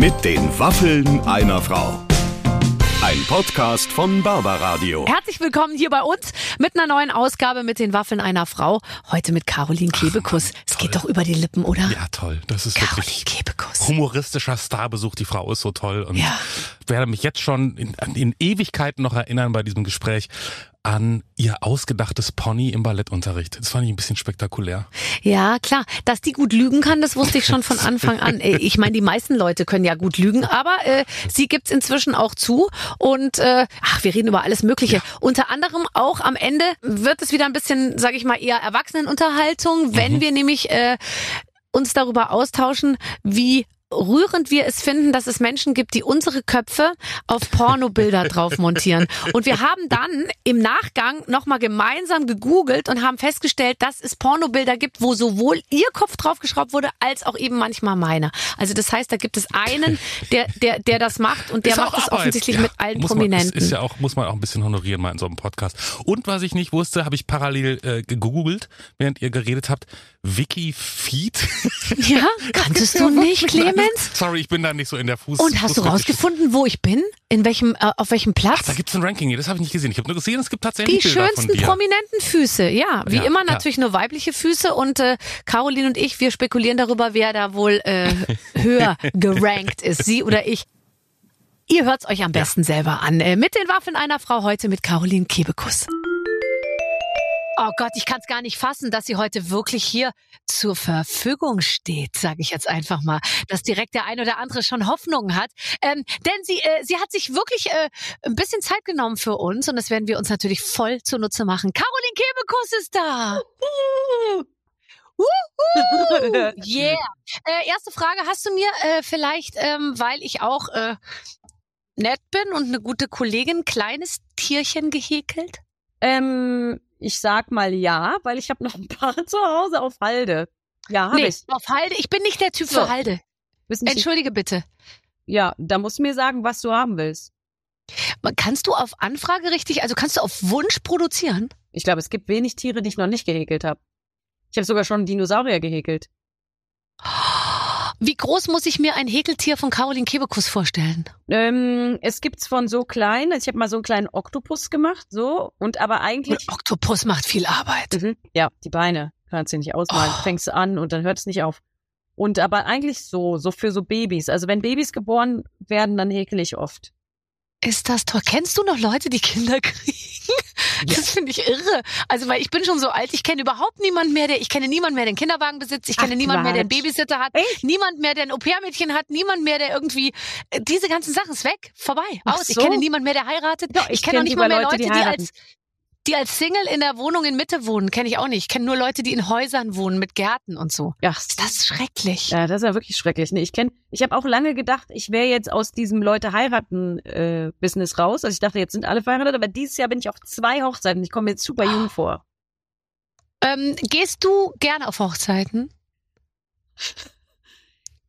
Mit den Waffeln einer Frau. Ein Podcast von Barbaradio. Herzlich willkommen hier bei uns mit einer neuen Ausgabe mit den Waffeln einer Frau. Heute mit Caroline Kebekus. es geht doch über die Lippen, oder? Ja, toll. Das ist Caroline wirklich Kebekus. humoristischer Starbesuch. Die Frau ist so toll und Ja. werde mich jetzt schon in, in Ewigkeiten noch erinnern bei diesem Gespräch an ihr ausgedachtes Pony im Ballettunterricht. Das fand ich ein bisschen spektakulär. Ja, klar. Dass die gut lügen kann, das wusste ich schon von Anfang an. Ich meine, die meisten Leute können ja gut lügen, aber äh, sie gibt's inzwischen auch zu. Und äh, ach, wir reden über alles Mögliche. Unter anderem auch am Ende wird es wieder ein bisschen, sage ich mal, eher Erwachsenenunterhaltung, wenn wir nämlich äh, uns darüber austauschen, wie rührend wir es finden, dass es Menschen gibt, die unsere Köpfe auf Pornobilder drauf montieren. Und wir haben dann im Nachgang nochmal gemeinsam gegoogelt und haben festgestellt, dass es Pornobilder gibt, wo sowohl ihr Kopf draufgeschraubt wurde, als auch eben manchmal meiner. Also das heißt, da gibt es einen, der, der, der das macht und der Ist macht es offensichtlich Ja, mit allen Prominenten. Man, ist, ja auch, muss man auch ein bisschen honorieren mal in so einem Podcast. Und was ich nicht wusste, habe ich parallel äh, gegoogelt, während ihr geredet habt. Wiki Feed. ja, kanntest du nicht, Clemens? Sorry, ich bin da nicht so in der Fuß. Und hast du rausgefunden, wo ich bin? In welchem, äh, auf welchem Platz? Ach, da gibt's ein Ranking. Das habe ich nicht gesehen. Ich habe nur gesehen, es gibt Die tatsächlich Bilder von schönsten prominenten Füße, ja. Wie Ja, immer ja. natürlich nur weibliche Füße und äh, Caroline und ich, wir spekulieren darüber, wer da wohl äh, höher gerankt ist, sie oder ich. Ihr hört's euch am besten selber an. Äh, mit den Waffen einer Frau heute mit Caroline Kebekus. Oh Gott, ich kann es gar nicht fassen, dass sie heute wirklich hier zur Verfügung steht, sage ich jetzt einfach mal, dass direkt der ein oder andere schon Hoffnungen hat. Ähm, denn sie, äh, sie hat sich wirklich äh, ein bisschen Zeit genommen für uns und das werden wir uns natürlich voll zunutze machen. Caroline Kebekus ist da. Yeah. Äh, erste Frage hast du mir äh, vielleicht, ähm, weil ich auch äh, nett bin und eine gute Kollegin, kleines Tierchen gehäkelt? Ähm, ich sag mal ja, weil ich habe noch ein paar zu Hause auf Halde. Ja, habe nee, ich. auf Halde. Ich bin nicht der Typ So. für Halde. Sie, Entschuldige bitte. ja, da musst du mir sagen, was du haben willst. Kannst du auf Anfrage richtig, also kannst du auf Wunsch produzieren? Ich glaube, es gibt wenig Tiere, die ich noch nicht gehäkelt habe. Ich habe sogar schon Dinosaurier gehäkelt. Wie groß muss ich mir ein Häkeltier von Caroline Kebekus vorstellen? Ähm, es gibt's von so klein, ich habe mal so einen kleinen Oktopus gemacht, so und aber eigentlich Und Oktopus macht viel Arbeit. Mhm. Ja, die Beine kannst du nicht ausmalen. Oh. Fängst du an und dann hört es nicht auf. Und aber eigentlich so, so für so Babys. Also wenn Babys geboren werden, dann häkel ich oft. Ist das toll? Kennst du noch Leute, die Kinder kriegen? Das finde ich irre. Also, weil ich bin schon so alt, ich kenne überhaupt niemanden mehr, der, ich kenne niemanden mehr, der einen Kinderwagen besitzt, ich kenne Ach, niemanden mehr, der einen. Babysitter hat, Echt? niemand mehr, der ein Au-pair-Mädchen hat, niemand mehr, der irgendwie, äh, diese ganzen Sachen ist weg, vorbei, Ach aus. Ich so. kenne niemanden mehr, der heiratet. Ja, ich ich kenne auch nicht mal mehr Leute, die die, als, die als Single in der Wohnung in Mitte wohnen, kenne ich auch nicht. Ich kenne nur Leute, die in Häusern wohnen mit Gärten und so. Ja, Ist das schrecklich? ja, das ist ja wirklich schrecklich. Nee, ich kenn, ich habe auch lange gedacht, ich wäre jetzt aus diesem Leute heiraten äh, Business raus. Also ich dachte, jetzt sind alle verheiratet, aber dieses Jahr bin ich auf zwei Hochzeiten. Ich komme mir jetzt super jung vor. Ähm, gehst du gerne auf Hochzeiten?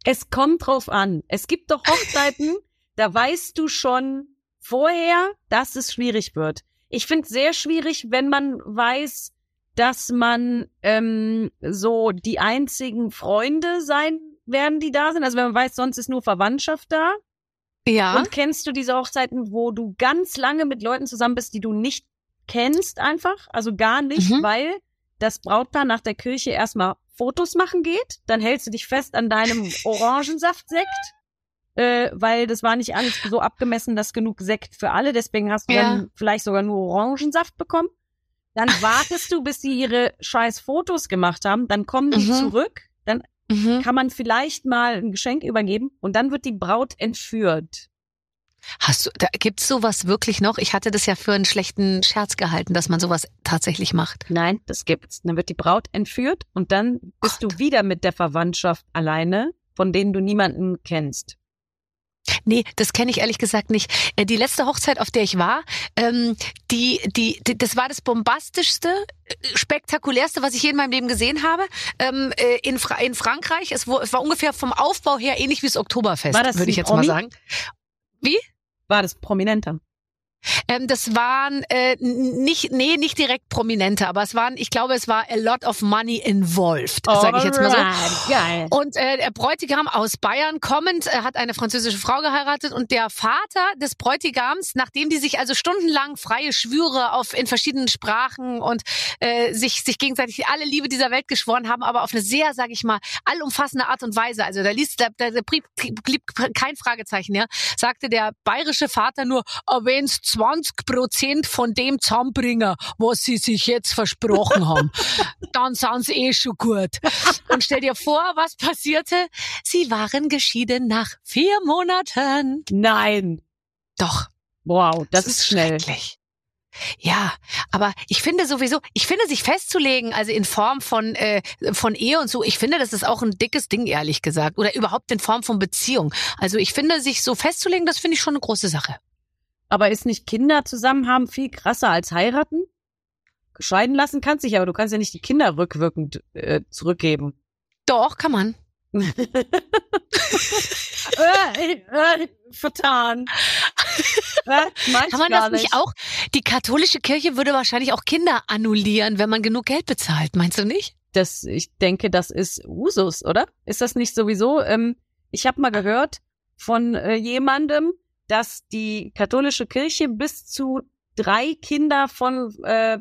Es kommt drauf an. Es gibt doch Hochzeiten, da weißt du schon vorher, dass es schwierig wird. Ich finde es sehr schwierig, wenn man weiß, dass man ähm, so die einzigen Freunde sein werden, die da sind. Also wenn man weiß, sonst ist nur Verwandtschaft da. Ja. Und kennst du diese Hochzeiten, wo du ganz lange mit Leuten zusammen bist, die du nicht kennst einfach? Also gar nicht, Mhm. weil das Brautpaar nach der Kirche erstmal Fotos machen geht. Dann hältst du dich fest an deinem Orangensaftsekt. Äh, weil das war nicht alles so abgemessen, dass genug Sekt für alle. Deswegen hast du Ja. dann vielleicht sogar nur Orangensaft bekommen. Dann wartest du, bis sie ihre scheiß Fotos gemacht haben. Dann kommen die Mhm. zurück. Dann Mhm. kann man vielleicht mal ein Geschenk übergeben und dann wird die Braut entführt. Hast du, da gibt's sowas wirklich noch? Ich hatte das ja für einen schlechten Scherz gehalten, dass man sowas tatsächlich macht. Nein, das gibt's. Dann wird die Braut entführt und dann bist du wieder mit der Verwandtschaft alleine, von denen du niemanden kennst. Nee, das kenne ich ehrlich gesagt nicht. Äh, Die letzte Hochzeit, auf der ich war, ähm, die, die, die, das war das bombastischste, äh, spektakulärste, was ich je in meinem Leben gesehen habe. Ähm, äh, in, Fra in Frankreich. Es, wo, es war ungefähr vom Aufbau her ähnlich wie das Oktoberfest, War das würde ich jetzt mal Promi? sagen. War das prominenter? Ähm, das waren äh, nicht, nee, nicht direkt Prominente, aber es waren, ich glaube, es war a lot of money involved, sage ich jetzt mal so. Geil. Und äh, der Bräutigam aus Bayern kommend äh, hat eine französische Frau geheiratet und der Vater des Bräutigams, nachdem die sich also stundenlang freie Schwüre auf in verschiedenen Sprachen und äh, sich sich gegenseitig alle Liebe dieser Welt geschworen haben, aber auf eine sehr, sage ich mal, allumfassende Art und Weise. Also da liest da, da, da blieb, kein Fragezeichen, ja. Sagte der bayerische Vater nur, "Oh, wenn's 20 Prozent von dem zusammenbringen, was sie sich jetzt versprochen haben, dann sind sie eh schon gut. Und stell dir vor, was passierte? Sie waren geschieden nach vier Monaten. Nein. Doch. Wow, das, ist schnell. schrecklich. Ja, aber ich finde sowieso, ich finde sich festzulegen, also in Form von äh, von Ehe und so, ich finde, das ist auch ein dickes Ding, ehrlich gesagt, oder überhaupt in Form von Beziehung. Also ich finde, sich so festzulegen, das finde ich schon eine große Sache. Aber ist nicht Kinder zusammen haben viel krasser als heiraten? Scheiden lassen kannst dich, aber du kannst ja nicht die Kinder rückwirkend äh, zurückgeben. Doch, kann man. äh, äh, vertan. äh, ich Kann man das nicht auch? Die katholische Kirche würde wahrscheinlich auch Kinder annullieren, wenn man genug Geld bezahlt, meinst du nicht? Das, ich denke, das ist Usus, oder? Ist das nicht sowieso? Ähm, ich habe mal gehört von äh, jemandem, dass die katholische Kirche bis zu drei Kinder von äh,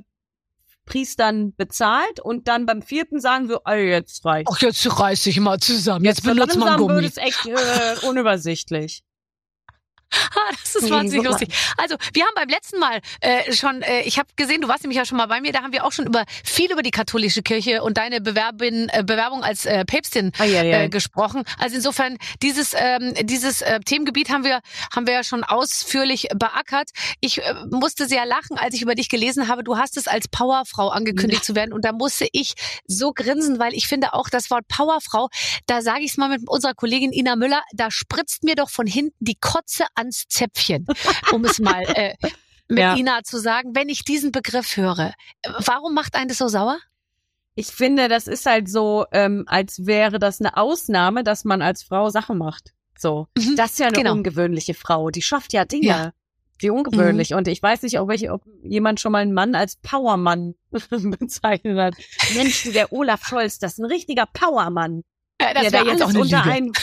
Priestern bezahlt und dann beim vierten sagen wir, oh, jetzt reicht's. Ach, jetzt reiß ich mal zusammen. Jetzt, So benutzt man langsam wird Gummi. es echt äh, unübersichtlich. Ah, das ist Nee, wahnsinnig mal. lustig. Also, wir haben beim letzten Mal äh, schon, äh, ich habe gesehen, du warst nämlich ja schon mal bei mir, da haben wir auch schon über viel über die katholische Kirche und deine Bewerbin, äh, Bewerbung als äh, Päpstin Ah, ja, ja. äh, gesprochen. Also insofern dieses ähm, dieses äh, Themengebiet haben wir haben wir ja schon ausführlich beackert. Ich äh, musste sehr lachen, als ich über dich gelesen habe. Du hast es als Powerfrau angekündigt zu werden und da musste ich so grinsen, weil ich finde auch das Wort Powerfrau, da sage ich es mal mit unserer Kollegin Ina Müller, da spritzt mir doch von hinten die Kotze ans Zäpfchen, um es mal äh, mit Ja. Ina zu sagen, wenn ich diesen Begriff höre. Warum macht einen das so sauer? Ich finde, das ist halt so, ähm, als wäre das eine Ausnahme, dass man als Frau Sachen macht. So. Mhm, Das ist ja eine genau. ungewöhnliche Frau. Die schafft ja Dinge. Ja. Mhm. Wie ungewöhnlich. Und ich weiß nicht, ob, welche, ob jemand schon mal einen Mann als Powermann bezeichnet hat. Mensch, der Olaf Scholz, das ist ein richtiger Powermann. Äh, das der wäre da jetzt auch eine unter einen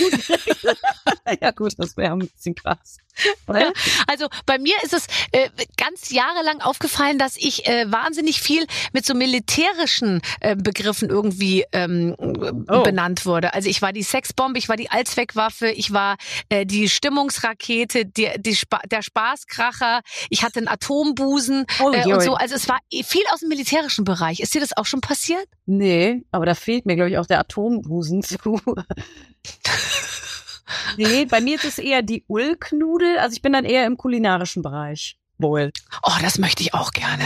Ja gut, das wäre ein bisschen krass. Ja. Also bei mir ist es äh, ganz jahrelang aufgefallen, dass ich äh, wahnsinnig viel mit so militärischen äh, Begriffen irgendwie ähm, Oh. benannt wurde. Also ich war die Sexbombe, ich war die Allzweckwaffe, ich war äh, die Stimmungsrakete, die, die Spa der Spaßkracher, ich hatte einen Atombusen Oh, äh, und so. Also es war viel aus dem militärischen Bereich. Ist dir das auch schon passiert? Nee, aber da fehlt mir, glaube ich, auch der Atombusen zu. nee, bei mir ist es eher die Ulknudel. Also ich bin dann eher im kulinarischen Bereich. Wohl. Oh, das möchte ich auch gerne.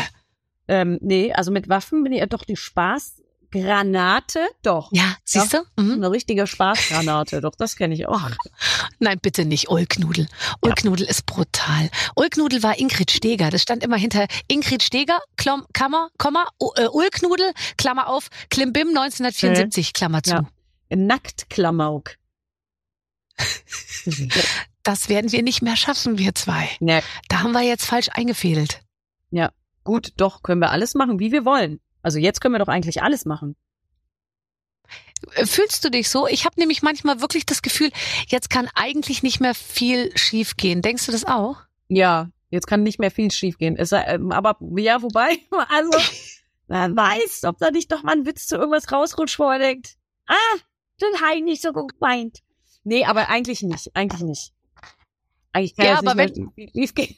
Ähm, nee, also mit Waffen bin ich ja doch die Spaßgranate. Doch. Ja, siehst du? Mhm. Eine richtige Spaßgranate. Doch, das kenne ich auch. Nein, bitte nicht Ulknudel. Ulknudel ist brutal. Ulknudel war Ingrid Steger. Das stand immer hinter Ingrid Steger, Klom, Kammer, Komma, äh, Ulknudel, Klammer auf, Klimbim 1974, Klammer zu. Ja. Nacktklamauk. Das werden wir nicht mehr schaffen, wir zwei. ja, Da haben wir jetzt falsch eingefädelt. gut, doch, können wir alles machen, wie wir wollen. Also jetzt können wir doch eigentlich alles machen. Äh, Fühlst du dich so? Ich habe nämlich manchmal wirklich das Gefühl, jetzt kann eigentlich nicht mehr viel schiefgehen. Denkst du das auch? Ja, jetzt kann nicht mehr viel schiefgehen. Es ähm, aber ja, wobei, also, wer weiß, ob da nicht doch mal ein Witz zu irgendwas rausrutscht, wo er denkt, ah, das habe ich nicht so gut gemeint. Nee, aber eigentlich nicht, eigentlich nicht. Eigentlich kann Ja, aber mehr viel schiefgehen.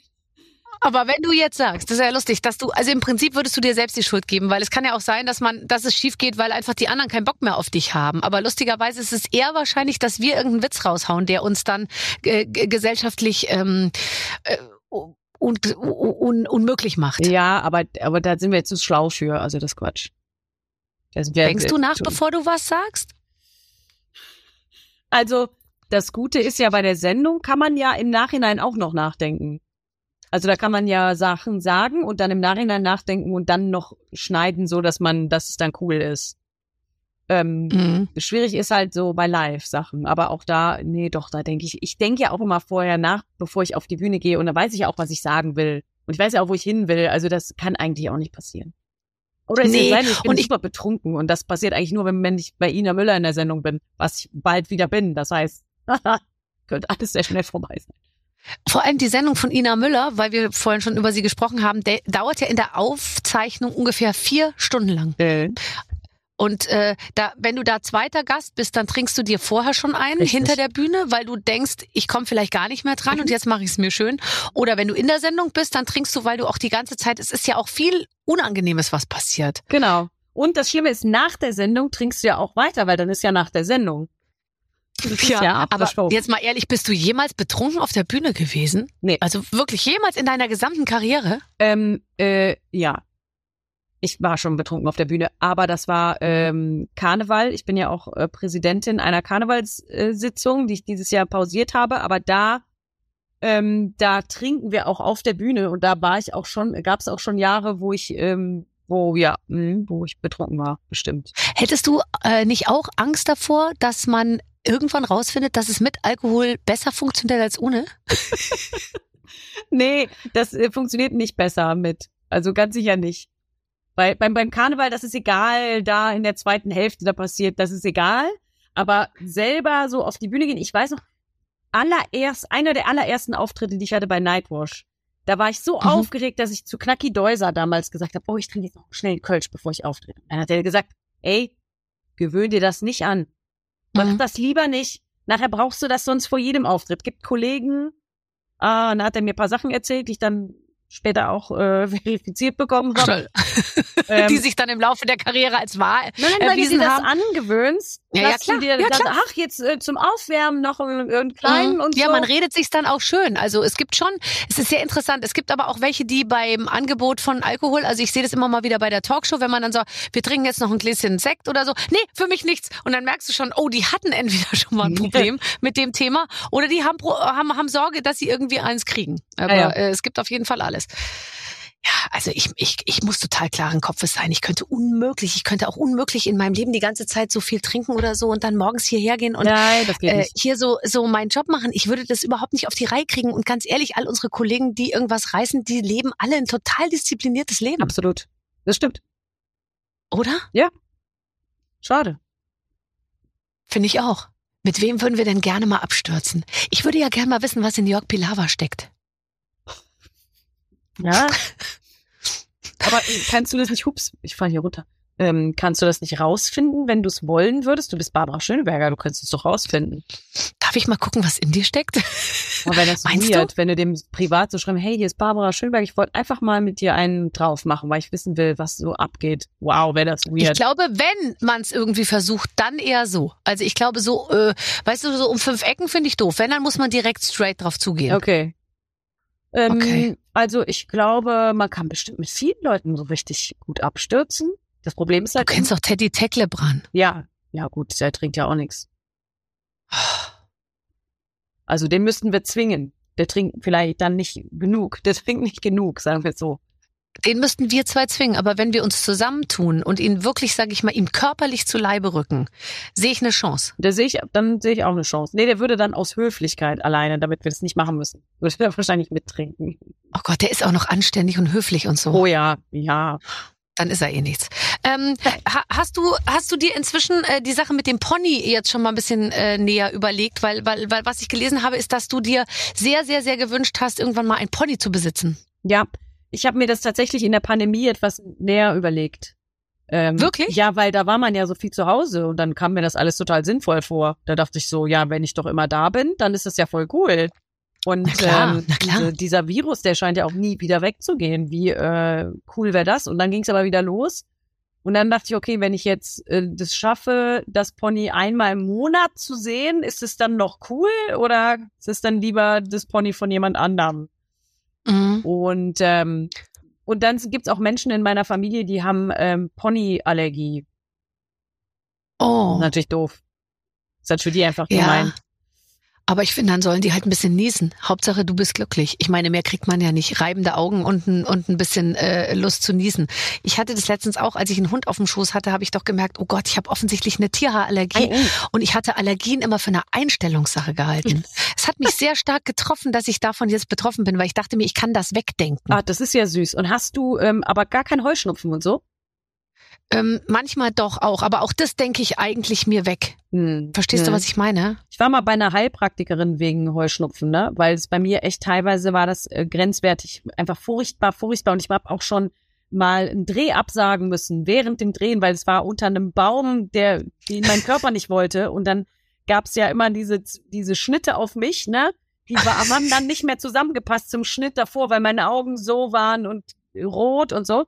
Aber wenn du jetzt sagst, das ist ja lustig, dass du, also im Prinzip würdest du dir selbst die Schuld geben, weil es kann ja auch sein, dass man, dass es schief geht, weil einfach die anderen keinen Bock mehr auf dich haben. Aber lustigerweise ist es eher wahrscheinlich, dass wir irgendeinen Witz raushauen, der uns dann äh, gesellschaftlich ähm, äh, un, un, unmöglich macht. Ja, aber, aber da sind wir jetzt zu schlau für, also das Quatsch. Denkst du nach, bevor du was sagst? Also, das Gute ist ja bei der Sendung kann man ja im Nachhinein auch noch nachdenken. Also da kann man ja Sachen sagen und dann im Nachhinein nachdenken und dann noch schneiden, so dass man, dass es dann cool ist. Ähm, Mhm. Schwierig ist halt so bei Live-Sachen, aber auch da, nee, doch, da denke ich, ich denke ja auch immer vorher nach, bevor ich auf die Bühne gehe und da weiß ich ja auch, was ich sagen will. Und ich weiß ja auch, wo ich hin will. Also das kann eigentlich auch nicht passieren. Oder Nee, sein, ich bin und ich- super betrunken und das passiert eigentlich nur, wenn, wenn ich bei Ina Müller in der Sendung bin, was ich bald wieder bin. Das heißt, könnte alles sehr schnell vorbei sein. Vor allem die Sendung von Ina Müller, weil wir vorhin schon über sie gesprochen haben, dauert ja in der Aufzeichnung ungefähr vier Stunden lang. Und äh, da, wenn du da zweiter Gast bist, dann trinkst du dir vorher schon ein Richtig. hinter der Bühne, weil du denkst, ich komme vielleicht gar nicht mehr dran und jetzt mache ich es mir schön. Oder wenn du in der Sendung bist, dann trinkst du, weil du auch die ganze Zeit, es ist ja auch viel Unangenehmes, was passiert. Genau. Und das Schlimme ist, nach der Sendung trinkst du ja auch weiter, weil dann ist ja nach der Sendung. Ist ja, aber jetzt mal ehrlich, bist du jemals betrunken auf der Bühne gewesen? Nee. Also wirklich jemals in deiner gesamten Karriere? Ähm, äh, ja. Ich war schon betrunken auf der Bühne, aber das war ähm, Karneval. Ich bin ja auch äh, Präsidentin einer Karnevalssitzung, die ich dieses Jahr pausiert habe, aber da ähm, da trinken wir auch auf der Bühne und da war ich auch schon, gab es auch schon Jahre, wo ich ähm, wo ja, mh, wo ich betrunken war, bestimmt. Hättest du äh, nicht auch Angst davor, dass man irgendwann rausfindet, dass es mit Alkohol besser funktioniert als ohne? Nee, das äh, funktioniert nicht besser mit. Also ganz sicher nicht. Weil beim, beim Karneval, das ist egal, da in der zweiten Hälfte da passiert, das ist egal. Aber selber so auf die Bühne gehen, ich weiß noch, allererst, einer der allerersten Auftritte, die ich hatte bei Nightwash, da war ich so Mhm. aufgeregt, dass ich zu Knacki Deuser damals gesagt habe, oh, ich trinke jetzt noch schnell einen Kölsch, bevor ich auftrete. Dann hat er gesagt, ey, gewöhn dir das nicht an. Mach Mhm. das lieber nicht. Nachher brauchst du das sonst vor jedem Auftritt. Gibt Kollegen, ah, dann hat er mir ein paar Sachen erzählt, die ich dann später auch äh, verifiziert bekommen habe. Ähm, die sich dann im Laufe der Karriere als wahr Nein, nein, weil du dir das haben. angewöhnst, Ja, ja, klar. dir Ja, dann, klar. ach, jetzt äh, zum Aufwärmen noch einen, einen kleinen Mhm. und ja, so. man redet sich dann auch schön. Also es gibt schon, es ist sehr interessant. Es gibt aber auch welche, die beim Angebot von Alkohol, also ich sehe das immer mal wieder bei der Talkshow, wenn man dann so, wir trinken jetzt noch ein Gläschen Sekt oder so. Nee, für mich nichts. Und dann merkst du schon, oh, die hatten entweder schon mal ein Problem mit dem Thema oder die haben, haben, haben Sorge, dass sie irgendwie eins kriegen. Aber Ja, ja. Äh, es gibt auf jeden Fall alles. Ja, also ich, ich, ich muss total klaren Kopfes sein. Ich könnte unmöglich, ich könnte auch unmöglich in meinem Leben die ganze Zeit so viel trinken oder so und dann morgens hierher gehen und Nein, äh, hier so so meinen Job machen. Ich würde das überhaupt nicht auf die Reihe kriegen. Und ganz ehrlich, all unsere Kollegen, die irgendwas reißen, die leben alle ein total diszipliniertes Leben, Absolut. Das stimmt. oder? Schade. Finde ich auch. Mit wem würden wir denn gerne mal abstürzen? Ich würde ja gerne mal wissen, was in Jörg Pilawa steckt. Ja. Aber äh, kannst du das nicht, hups, ich falle hier runter. Ähm, kannst du das nicht rausfinden, wenn du es wollen würdest? Du bist Barbara Schöneberger, du könntest es doch rausfinden. Darf ich mal gucken, was in dir steckt? Aber wenn das Meinst weird, wenn du dem privat so schreiben, hey, hier ist Barbara Schöneberger, ich wollte einfach mal mit dir einen drauf machen, weil ich wissen will, was so abgeht. Wow, wäre das Ich weird. glaube, wenn man es irgendwie versucht, dann eher so. Also ich glaube so, äh, weißt du, so um fünf Ecken finde ich doof. Wenn, dann muss man direkt straight drauf zugehen. Okay. Ähm, Okay. Also ich glaube, man kann bestimmt mit vielen Leuten so richtig gut abstürzen. Das Problem ist Du halt, kennst doch Teddy Tecklebrand. ja, ja gut, der trinkt ja auch nichts. Also den müssten wir zwingen. Der trinkt vielleicht dann nicht genug. Der trinkt nicht genug, sagen wir so. Den müssten wir zwei zwingen, aber wenn wir uns zusammentun und ihn wirklich, sage ich mal, ihm körperlich zu Leibe rücken, sehe ich eine Chance. Da sehe ich, dann sehe ich auch eine Chance. Nee, der würde dann aus Höflichkeit alleine, damit wir das nicht machen müssen, würde er wahrscheinlich mittrinken. Oh Gott, der ist auch noch anständig und höflich und so. Oh ja, ja. Dann ist er eh nichts. Ähm, ha, hast du hast du dir inzwischen äh, die Sache mit dem Pony jetzt schon mal ein bisschen äh, näher überlegt, weil weil weil was ich gelesen habe, ist, dass du dir sehr sehr sehr gewünscht hast, irgendwann mal ein Pony zu besitzen. Ja, ich habe mir das tatsächlich in der Pandemie etwas näher überlegt. Ähm, Wirklich? Ja, weil da war man ja so viel zu Hause und dann kam mir das alles total sinnvoll vor. Da dachte ich so, ja, wenn ich doch immer da bin, dann ist das ja voll cool. Und Na klar, ähm, na klar. Diese, dieser Virus, der scheint ja auch nie wieder wegzugehen. Wie äh, cool wäre das? Und dann ging es aber wieder los. Und dann dachte ich, okay, wenn ich jetzt äh, das schaffe, das Pony einmal im Monat zu sehen, ist es dann noch cool oder ist es dann lieber das Pony von jemand anderem? Mhm. Und ähm, und dann gibt's auch Menschen in meiner Familie, die haben ähm, Ponyallergie. Oh. Natürlich doof. Ist halt für die einfach Ja. Aber ich finde, dann sollen die halt ein bisschen niesen. Hauptsache, du bist glücklich. Ich meine, mehr kriegt man ja nicht. Reibende Augen und ein, und ein bisschen äh, Lust zu niesen. Ich hatte das letztens auch, als ich einen Hund auf dem Schoß hatte, habe ich doch gemerkt, oh Gott, ich habe offensichtlich eine Tierhaarallergie. Und ich hatte Allergien immer für eine Einstellungssache gehalten. es hat mich sehr stark getroffen, dass ich davon jetzt betroffen bin, weil ich dachte mir, ich kann das wegdenken. Ah, das ist ja süß. Und hast du ähm, aber gar kein Heuschnupfen und so? Ähm, manchmal doch auch, aber auch das denke ich eigentlich mir weg. Hm. Verstehst Ja. du, was ich meine? Ich war mal bei einer Heilpraktikerin wegen Heuschnupfen, ne? Weil es bei mir echt teilweise war das äh, grenzwertig, einfach furchtbar, furchtbar. Und ich habe auch schon mal einen Dreh absagen müssen während dem Drehen, weil es war unter einem Baum, der den mein Körper nicht wollte. Und dann gab's ja immer diese diese Schnitte auf mich, ne? Die war, haben dann nicht mehr zusammengepasst zum Schnitt davor, weil meine Augen so waren und rot und so.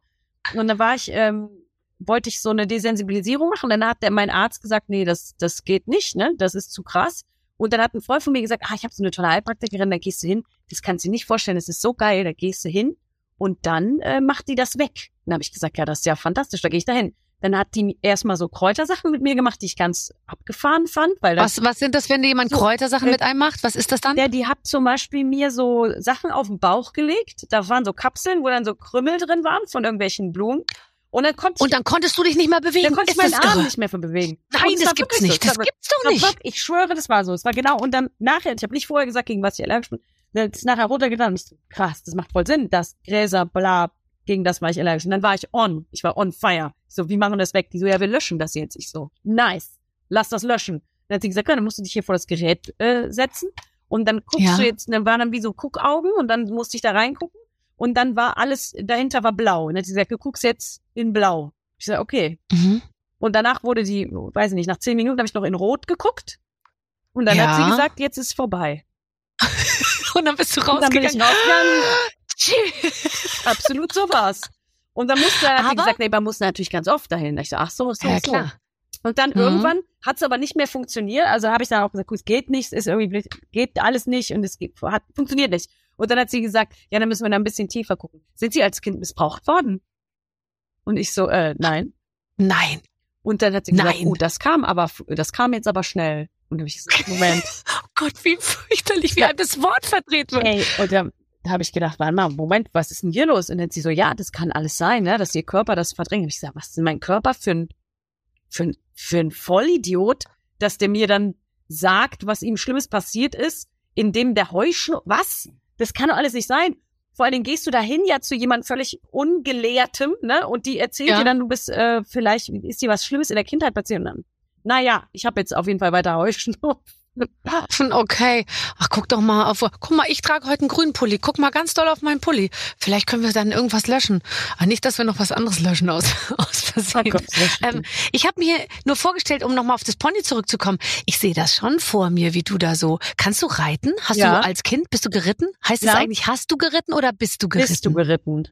Und dann war ich ähm, wollte ich so eine Desensibilisierung machen. Dann hat der, mein Arzt gesagt, nee, das, das geht nicht, ne? Das ist zu krass. Und dann hat ein Freund von mir gesagt, ah, ich habe so eine tolle Heilpraktikerin, da gehst du hin. Das kannst du dir nicht vorstellen, das ist so geil, da gehst du hin und dann äh, macht die das weg. Dann habe ich gesagt, ja, das ist ja fantastisch, da gehe ich da hin. Dann hat die erstmal so Kräutersachen mit mir gemacht, die ich ganz abgefahren fand, weil das, Was, was sind das, wenn dir jemand So, Kräutersachen äh, mit einem macht? Was ist das dann? der, die hat zum Beispiel mir so Sachen auf den Bauch gelegt. Da waren so Kapseln, wo dann so Krümmel drin waren von irgendwelchen Blumen. Und dann ich Und dann konntest du dich nicht mehr bewegen. Dann konnte ich meinen das Arm irre? nicht mehr bewegen. Nein, das war gibt's nicht. so. Das war- gibt's doch war nicht. wirklich- Ich schwöre, das war so. Es war genau. Und dann nachher, ich habe nicht vorher gesagt, gegen was ich allergisch bin. Dann ist nachher runtergegangen. Und ich so, krass, das macht voll Sinn. Das Gräser, bla, gegen das war ich allergisch. Und dann war ich on. Ich war on fire. So, wie machen wir das weg? Die so, ja, wir löschen das jetzt. Ich so, nice. Lass das löschen. Dann hat sie gesagt, ja, dann musst du dich hier vor das Gerät äh, setzen. Und dann guckst Ja. du jetzt, dann waren dann wie so Guckaugen und dann musste ich da reingucken. Und dann war alles, dahinter war blau. Und dann hat sie gesagt, du guckst jetzt in blau. Ich sag, okay. Mhm. Und danach wurde die, weiß ich nicht, nach zehn Minuten habe ich noch in Rot geguckt. Und dann Ja. hat sie gesagt, jetzt ist vorbei. Und dann bist du Und dann bin ich rausgegangen. rausgegangen. Absolut so war's. Und dann musste, hat sie Aber- gesagt, nee, man muss natürlich ganz oft dahin. Ich so, ach so, so, Ja, so. klar. Und dann Mhm. irgendwann hat es aber nicht mehr funktioniert. Also habe ich dann auch gesagt, gut, es geht nicht, es ist irgendwie blöd, geht alles nicht und es geht, hat, funktioniert nicht. Und dann hat sie gesagt, ja, dann müssen wir da ein bisschen tiefer gucken. Sind Sie als Kind missbraucht worden? Und ich so, äh, nein. Nein. Und dann hat sie gesagt, Nein. oh, das kam aber, das kam jetzt aber schnell. Und dann habe ich gesagt, Moment. Oh Gott, wie fürchterlich, wie Ja. einem das Wort verdreht wird. Ey, und da, da habe ich gedacht, warte mal, Moment, was ist denn hier los? Und dann hat sie so, ja, das kann alles sein, ne, dass ihr Körper das verdrängt. Und ich sag, was ist denn mein Körper für ein, für ein, für ein Vollidiot, dass der mir dann sagt, was ihm Schlimmes passiert ist, indem der Heuschnupfen, was? Das kann doch alles nicht sein. Vor allen Dingen gehst du dahin ja zu jemandem völlig Ungelehrtem, ne? Und die erzählt Ja. dir dann, du bist, äh, vielleicht ist dir was Schlimmes in der Kindheit passiert. Und dann, naja, ich habe jetzt auf jeden Fall weiter Heuschnupfen. Schon okay. Ach, guck doch mal auf. Guck mal, ich trage heute einen grünen Pulli. Guck mal ganz doll auf meinen Pulli. Vielleicht können wir dann irgendwas löschen. Aber nicht, dass wir noch was anderes löschen aus, aus Versehen. Ähm, ich habe mir nur vorgestellt, um nochmal auf das Pony zurückzukommen. Ich sehe das schon vor mir, wie du da so. Kannst du reiten? Hast Ja. du als Kind, bist du geritten? Heißt es Ja. eigentlich, hast du geritten oder bist du geritten? Bist du geritten?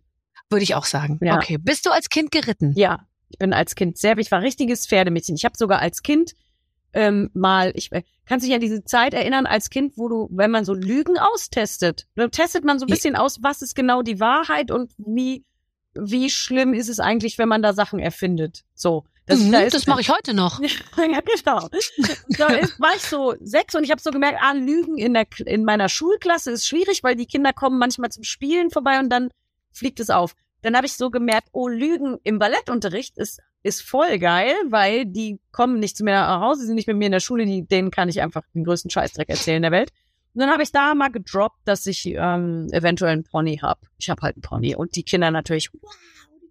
Würde ich auch sagen. Ja. Okay. Bist du als Kind geritten? Ja, ich bin als Kind sehr, ich war richtiges Pferdemädchen. Ich habe sogar als Kind ähm, mal, ich äh, kannst dich an diese Zeit erinnern als Kind, wo du, wenn man so Lügen austestet, dann testet man so ein bisschen aus, was ist genau die Wahrheit und wie wie schlimm ist es eigentlich, wenn man da Sachen erfindet. So, Das, mhm, da ist- das mache ich heute noch. ja, genau. Da ist, war ich so sechs und ich habe so gemerkt, ah, Lügen in, der, in meiner Schulklasse ist schwierig, weil die Kinder kommen manchmal zum Spielen vorbei und dann fliegt es auf. Dann habe ich so gemerkt, oh, Lügen im Ballettunterricht ist, ist voll geil, weil die kommen nicht zu mir nach Hause, die sind nicht mit mir in der Schule, die, denen kann ich einfach den größten Scheißdreck erzählen der Welt. Und dann habe ich da mal gedroppt, dass ich ähm, eventuell einen Pony hab. Ich habe halt einen Pony. Und die Kinder natürlich, wow,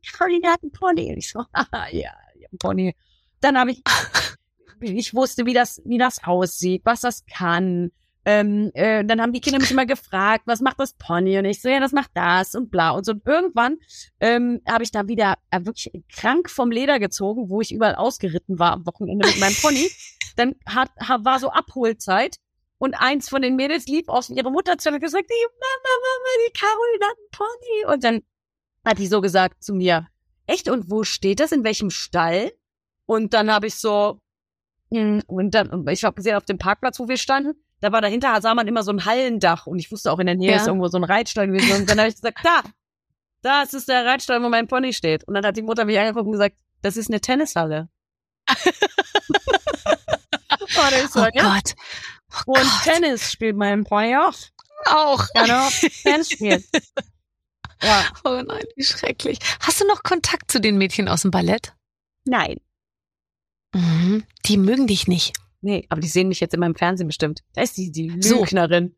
die Caroline hat einen Pony. Und ich so, ja, ich einen Pony. Dann habe ich, ich wusste, wie das, wie das aussieht, was das kann. Ähm, äh, dann haben die Kinder mich immer gefragt, was macht das Pony? Und ich so, ja, das macht das und bla. Und so und irgendwann ähm, habe ich da wieder äh, wirklich krank vom Leder gezogen, wo ich überall ausgeritten war am Wochenende mit meinem Pony. Dann hat, ha- war so Abholzeit und eins von den Mädels lief aus ihrer Mutter zu und hat gesagt, die Mama, Mama, die Caroline hat einen Pony. Und dann hat die so gesagt zu mir, echt, und wo steht das? In welchem Stall? Und dann habe ich so, hm, und dann, ich habe gesehen, auf dem Parkplatz, wo wir standen, da war dahinter, sah man immer so ein Hallendach und ich wusste auch in der Nähe Ja. ist irgendwo so ein Reitstall gewesen. Und dann habe ich gesagt, da, das ist der Reitstall, wo mein Pony steht. Und dann hat die Mutter mich angeguckt und gesagt, das ist eine Tennishalle. ich so, Oh ja, Gott. Und Tennis spielt mein Feuer. Auch. Genau, Tennis spielt. Ja, Oh nein, wie schrecklich. Hast du noch Kontakt zu den Mädchen aus dem Ballett? nein. Mhm. Die mögen dich nicht. Nee, aber die sehen mich jetzt in meinem Fernsehen bestimmt. Da ist die, die So. Lügnerin.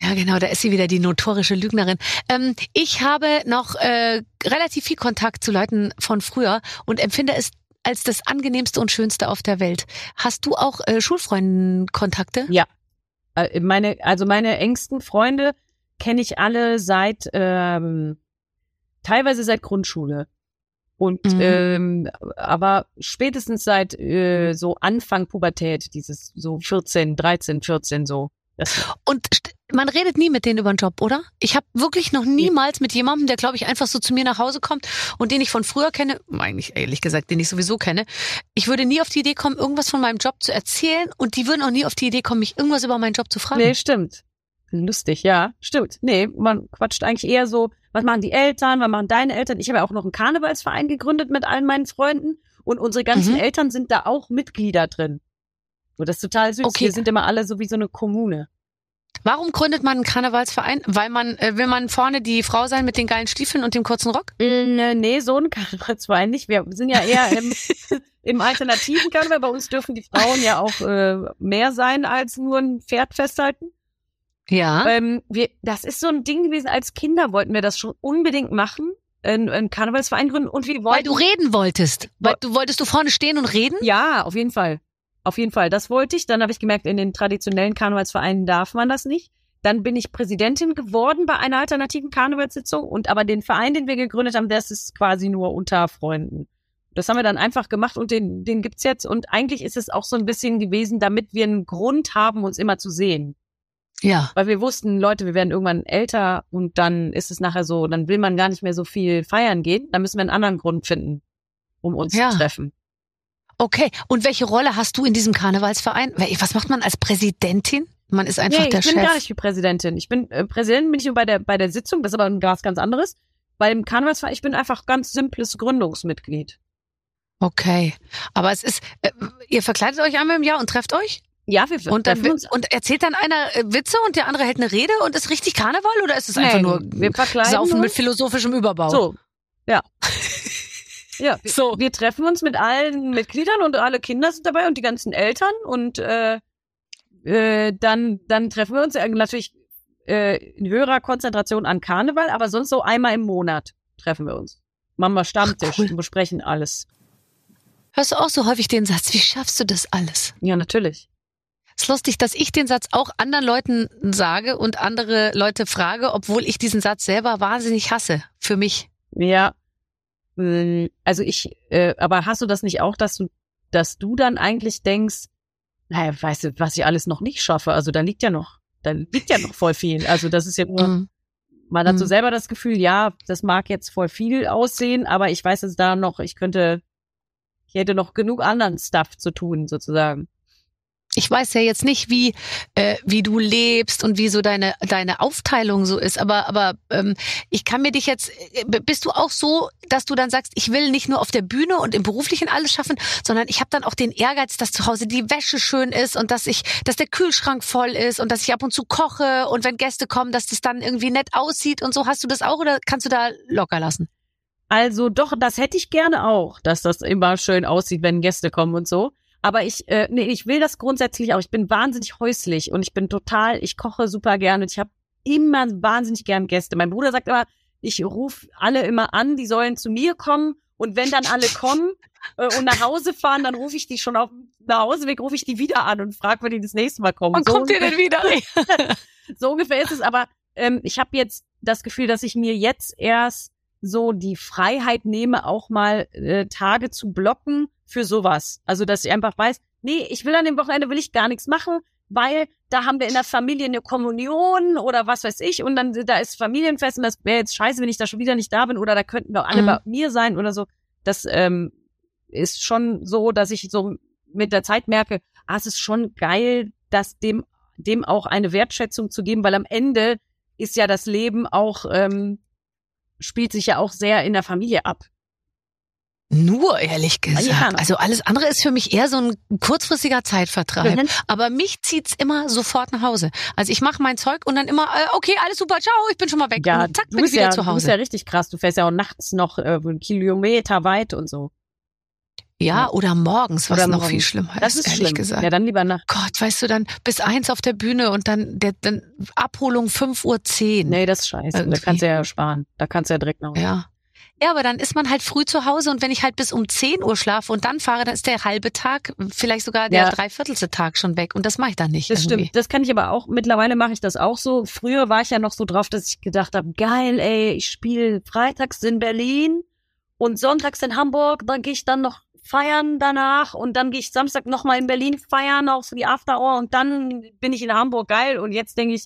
Ja, genau, da ist sie wieder die notorische Lügnerin. Ähm, ich habe noch äh, relativ viel Kontakt zu Leuten von früher und empfinde es als das angenehmste und schönste auf der Welt. Hast du auch äh, Schulfreundenkontakte? Äh, Meine, also meine engsten Freunde kenne ich alle seit ähm, teilweise seit Grundschule. Und Mhm. ähm, aber spätestens seit äh, so Anfang Pubertät, dieses so 14, 13, 14 so. Und man redet nie mit denen über den Job, oder? Ich habe wirklich noch niemals mit jemandem, der, glaube ich, einfach so zu mir nach Hause kommt und den ich von früher kenne, eigentlich ehrlich gesagt, den ich sowieso kenne, ich würde nie auf die Idee kommen, irgendwas von meinem Job zu erzählen und die würden auch nie auf die Idee kommen, mich irgendwas über meinen Job zu fragen. nee, stimmt. Lustig, ja, stimmt. Nee, man quatscht eigentlich eher so, was machen die Eltern, was machen deine Eltern? Ich habe ja auch noch einen Karnevalsverein gegründet mit allen meinen Freunden und unsere ganzen Mhm. Eltern sind da auch Mitglieder drin. So, das ist total süß. Okay. Wir sind immer alle so wie so eine Kommune. Warum gründet man einen Karnevalsverein? Weil man, äh, will man vorne die Frau sein mit den geilen Stiefeln und dem kurzen Rock? Nee, nee, so ein Karnevalsverein nicht. Wir sind ja eher im, im alternativen Karneval. Bei uns dürfen die Frauen ja auch äh, mehr sein als nur ein Pferd festhalten. Ja. Ähm, wir, das ist so ein Ding gewesen. Als Kinder wollten wir das schon unbedingt machen, einen, einen Karnevalsverein gründen. Und wir Weil wollten du reden wolltest. Weil du wolltest du vorne stehen und reden? Ja, auf jeden Fall. Auf jeden Fall. Das wollte ich. Dann habe ich gemerkt, in den traditionellen Karnevalsvereinen darf man das nicht. Dann bin ich Präsidentin geworden bei einer alternativen Karnevalssitzung. Und aber den Verein, den wir gegründet haben, das ist quasi nur unter Freunden. Das haben wir dann einfach gemacht und den, den gibt's jetzt. Und eigentlich ist es auch so ein bisschen gewesen, damit wir einen Grund haben, uns immer zu sehen. Ja. Weil wir wussten, Leute, wir werden irgendwann älter und dann ist es nachher so, dann will man gar nicht mehr so viel feiern gehen. Dann müssen wir einen anderen Grund finden, um uns Ja. zu treffen. Okay. Und welche Rolle hast du in diesem Karnevalsverein? Was macht man als Präsidentin? Man ist einfach nee, der ich bin Chef. gar nicht die Präsidentin. Ich bin äh, Präsidentin bin ich nur bei der bei der Sitzung, das ist aber was ganz anderes. Beim Karnevalsverein, ich bin einfach ganz simples Gründungsmitglied. Okay. Aber es ist, äh, ihr verkleidet euch einmal im Jahr und trefft euch? Ja, wir Und dann uns. und erzählt dann einer äh, Witze und der andere hält eine Rede und ist richtig Karneval oder ist es einfach nur wir Saufen uns. mit philosophischem Überbau? So, ja. ja, wir, So. wir treffen uns mit allen Mitgliedern und alle Kinder sind dabei und die ganzen Eltern und äh, äh, dann, dann treffen wir uns äh, natürlich äh, in höherer Konzentration an Karneval, aber sonst so einmal im Monat treffen wir uns. Machen wir Stammtisch cool. und besprechen alles. Hörst du auch so häufig den Satz, wie schaffst du das alles? Ja, natürlich. Es ist lustig, dass ich den Satz auch anderen Leuten sage und andere Leute frage, obwohl ich diesen Satz selber wahnsinnig hasse. Für mich. Ja. Mm, Also ich, äh, aber hast du das nicht auch, dass du, dass du dann eigentlich denkst, naja, weißt du, was ich alles noch nicht schaffe? Also da liegt ja noch, da liegt ja noch voll viel. Also das ist ja nur, Mhm. man hat so Mhm. selber das Gefühl, ja, das mag jetzt voll viel aussehen, aber ich weiß es da noch, ich könnte, ich hätte noch genug anderen Stuff zu tun, sozusagen. Ich weiß ja jetzt nicht, wie äh, wie du lebst und wie so deine deine Aufteilung so ist, aber aber ähm, ich kann mir dich jetzt äh, bist du auch so, dass du dann sagst, ich will nicht nur auf der Bühne und im beruflichen alles schaffen, sondern ich habe dann auch den Ehrgeiz, dass zu Hause die Wäsche schön ist und dass ich dass der Kühlschrank voll ist und dass ich ab und zu koche und wenn Gäste kommen, dass das dann irgendwie nett aussieht und so. Hast du das auch oder kannst du da locker lassen? Also doch, das hätte ich gerne auch, dass das immer schön aussieht, wenn Gäste kommen und so. Aber ich, äh, nee, ich will das grundsätzlich auch. Ich bin wahnsinnig häuslich und ich bin total, ich koche super gerne und ich habe immer wahnsinnig gern Gäste. Mein Bruder sagt immer, ich rufe alle immer an, die sollen zu mir kommen und wenn dann alle kommen äh, und nach Hause fahren, dann rufe ich die schon auf nach Hauseweg, rufe ich die wieder an und frage, wann die das nächste Mal kommen. Wann So kommt ihr denn wieder? so ungefähr ist es, aber ähm, ich habe jetzt das Gefühl, dass ich mir jetzt erst so die Freiheit nehme, auch mal äh, Tage zu blocken für sowas. Also, dass ich einfach weiß, nee, ich will an dem Wochenende will ich gar nichts machen, weil da haben wir in der Familie eine Kommunion oder was weiß ich und dann da ist Familienfest und das wäre jetzt scheiße, wenn ich da schon wieder nicht da bin oder da könnten wir alle Mhm. bei mir sein oder so. Das ähm, ist schon so, dass ich so mit der Zeit merke, ah, es ist schon geil, dass dem dem auch eine Wertschätzung zu geben, weil am Ende ist ja das Leben auch ähm, spielt sich ja auch sehr in der Familie ab. Nur, ehrlich gesagt. Also alles andere ist für mich eher so ein kurzfristiger Zeitvertreib. Mhm. Aber mich zieht's immer sofort nach Hause. Also ich mache mein Zeug und dann immer, äh, okay, alles super, ciao, ich bin schon mal weg. Ja, und zack, bin ich wieder ja, zu Du bist Hause. ja richtig krass. Du fährst ja auch nachts noch äh, Kilometer weit und so. Ja, oder morgens, was Oder noch morgens. viel schlimmer Das ist, ist ehrlich schlimm. gesagt. Ja, dann lieber nach. Gott, weißt du, dann bis eins auf der Bühne und dann, der, dann Abholung 5.10 Uhr. zehn. Nee, das ist scheiße. Da Irgendwie. kannst du ja sparen. Da kannst du ja direkt nach Hause. Ja. Ja, aber dann ist man halt früh zu Hause und wenn ich halt bis um 10 Uhr schlafe und dann fahre, dann ist der halbe Tag, vielleicht sogar der Ja. dreiviertelte Tag schon weg und das mache ich dann nicht. Das irgendwie. stimmt. Das kann ich aber auch. Mittlerweile mache ich das auch so. Früher war ich ja noch so drauf, dass ich gedacht habe, geil, ey, ich spiele freitags in Berlin und sonntags in Hamburg. Dann gehe ich dann noch feiern danach und dann gehe ich Samstag noch mal in Berlin feiern, auch für die After Hour und dann bin ich in Hamburg geil. Und jetzt denke ich,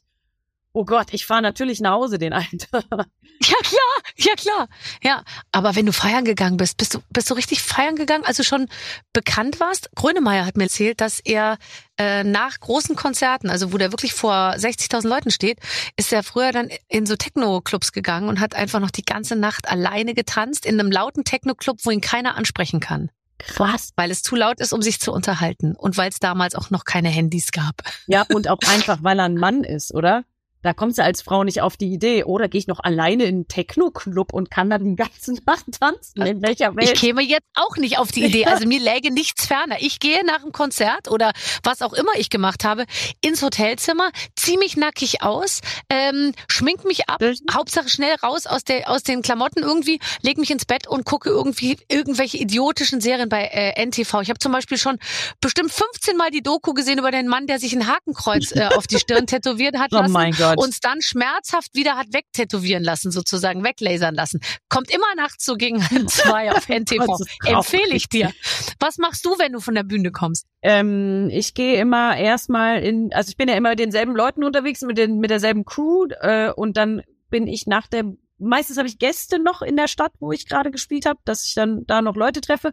oh Gott, ich fahre natürlich nach Hause den einen. Ja klar, ja klar. Ja, aber wenn du feiern gegangen bist, bist du bist du richtig feiern gegangen, als du schon bekannt warst? Grönemeyer hat mir erzählt, dass er äh, nach großen Konzerten, also wo der wirklich vor 60.000 Leuten steht, ist er früher dann in so Techno-Clubs gegangen und hat einfach noch die ganze Nacht alleine getanzt in einem lauten Techno-Club, wo ihn keiner ansprechen kann, Krass. weil es zu laut ist, um sich zu unterhalten und weil es damals auch noch keine Handys gab. Ja, und auch einfach, weil er ein Mann ist, oder? Da kommst du als Frau nicht auf die Idee. Oder gehe ich noch alleine in einen Techno-Club und kann dann die ganze Nacht tanzen? In welcher Welt? Ich käme jetzt auch nicht auf die Idee. Also mir läge nichts ferner. Ich gehe nach dem Konzert oder was auch immer ich gemacht habe, ins Hotelzimmer, ziehe mich nackig aus, ähm, schmink mich ab, Hauptsache schnell raus aus, der, aus den Klamotten irgendwie, leg mich ins Bett und gucke irgendwie irgendwelche idiotischen Serien bei äh, NTV. Ich habe zum Beispiel schon bestimmt 15 Mal die Doku gesehen über den Mann, der sich ein Hakenkreuz äh, auf die Stirn tätowiert hat Oh lassen mein Gott. Uns dann schmerzhaft wieder hat wegtätowieren lassen, sozusagen weglasern lassen. Kommt immer nachts so gegen halb zwei auf NTV. Empfehle ich dir. Was machst du, wenn du von der Bühne kommst? Ähm, ich gehe immer erstmal in, also ich bin ja immer mit denselben Leuten unterwegs, mit, den, mit derselben Crew äh, und dann bin ich nach der, meistens habe ich Gäste noch in der Stadt, wo ich gerade gespielt habe, dass ich dann da noch Leute treffe.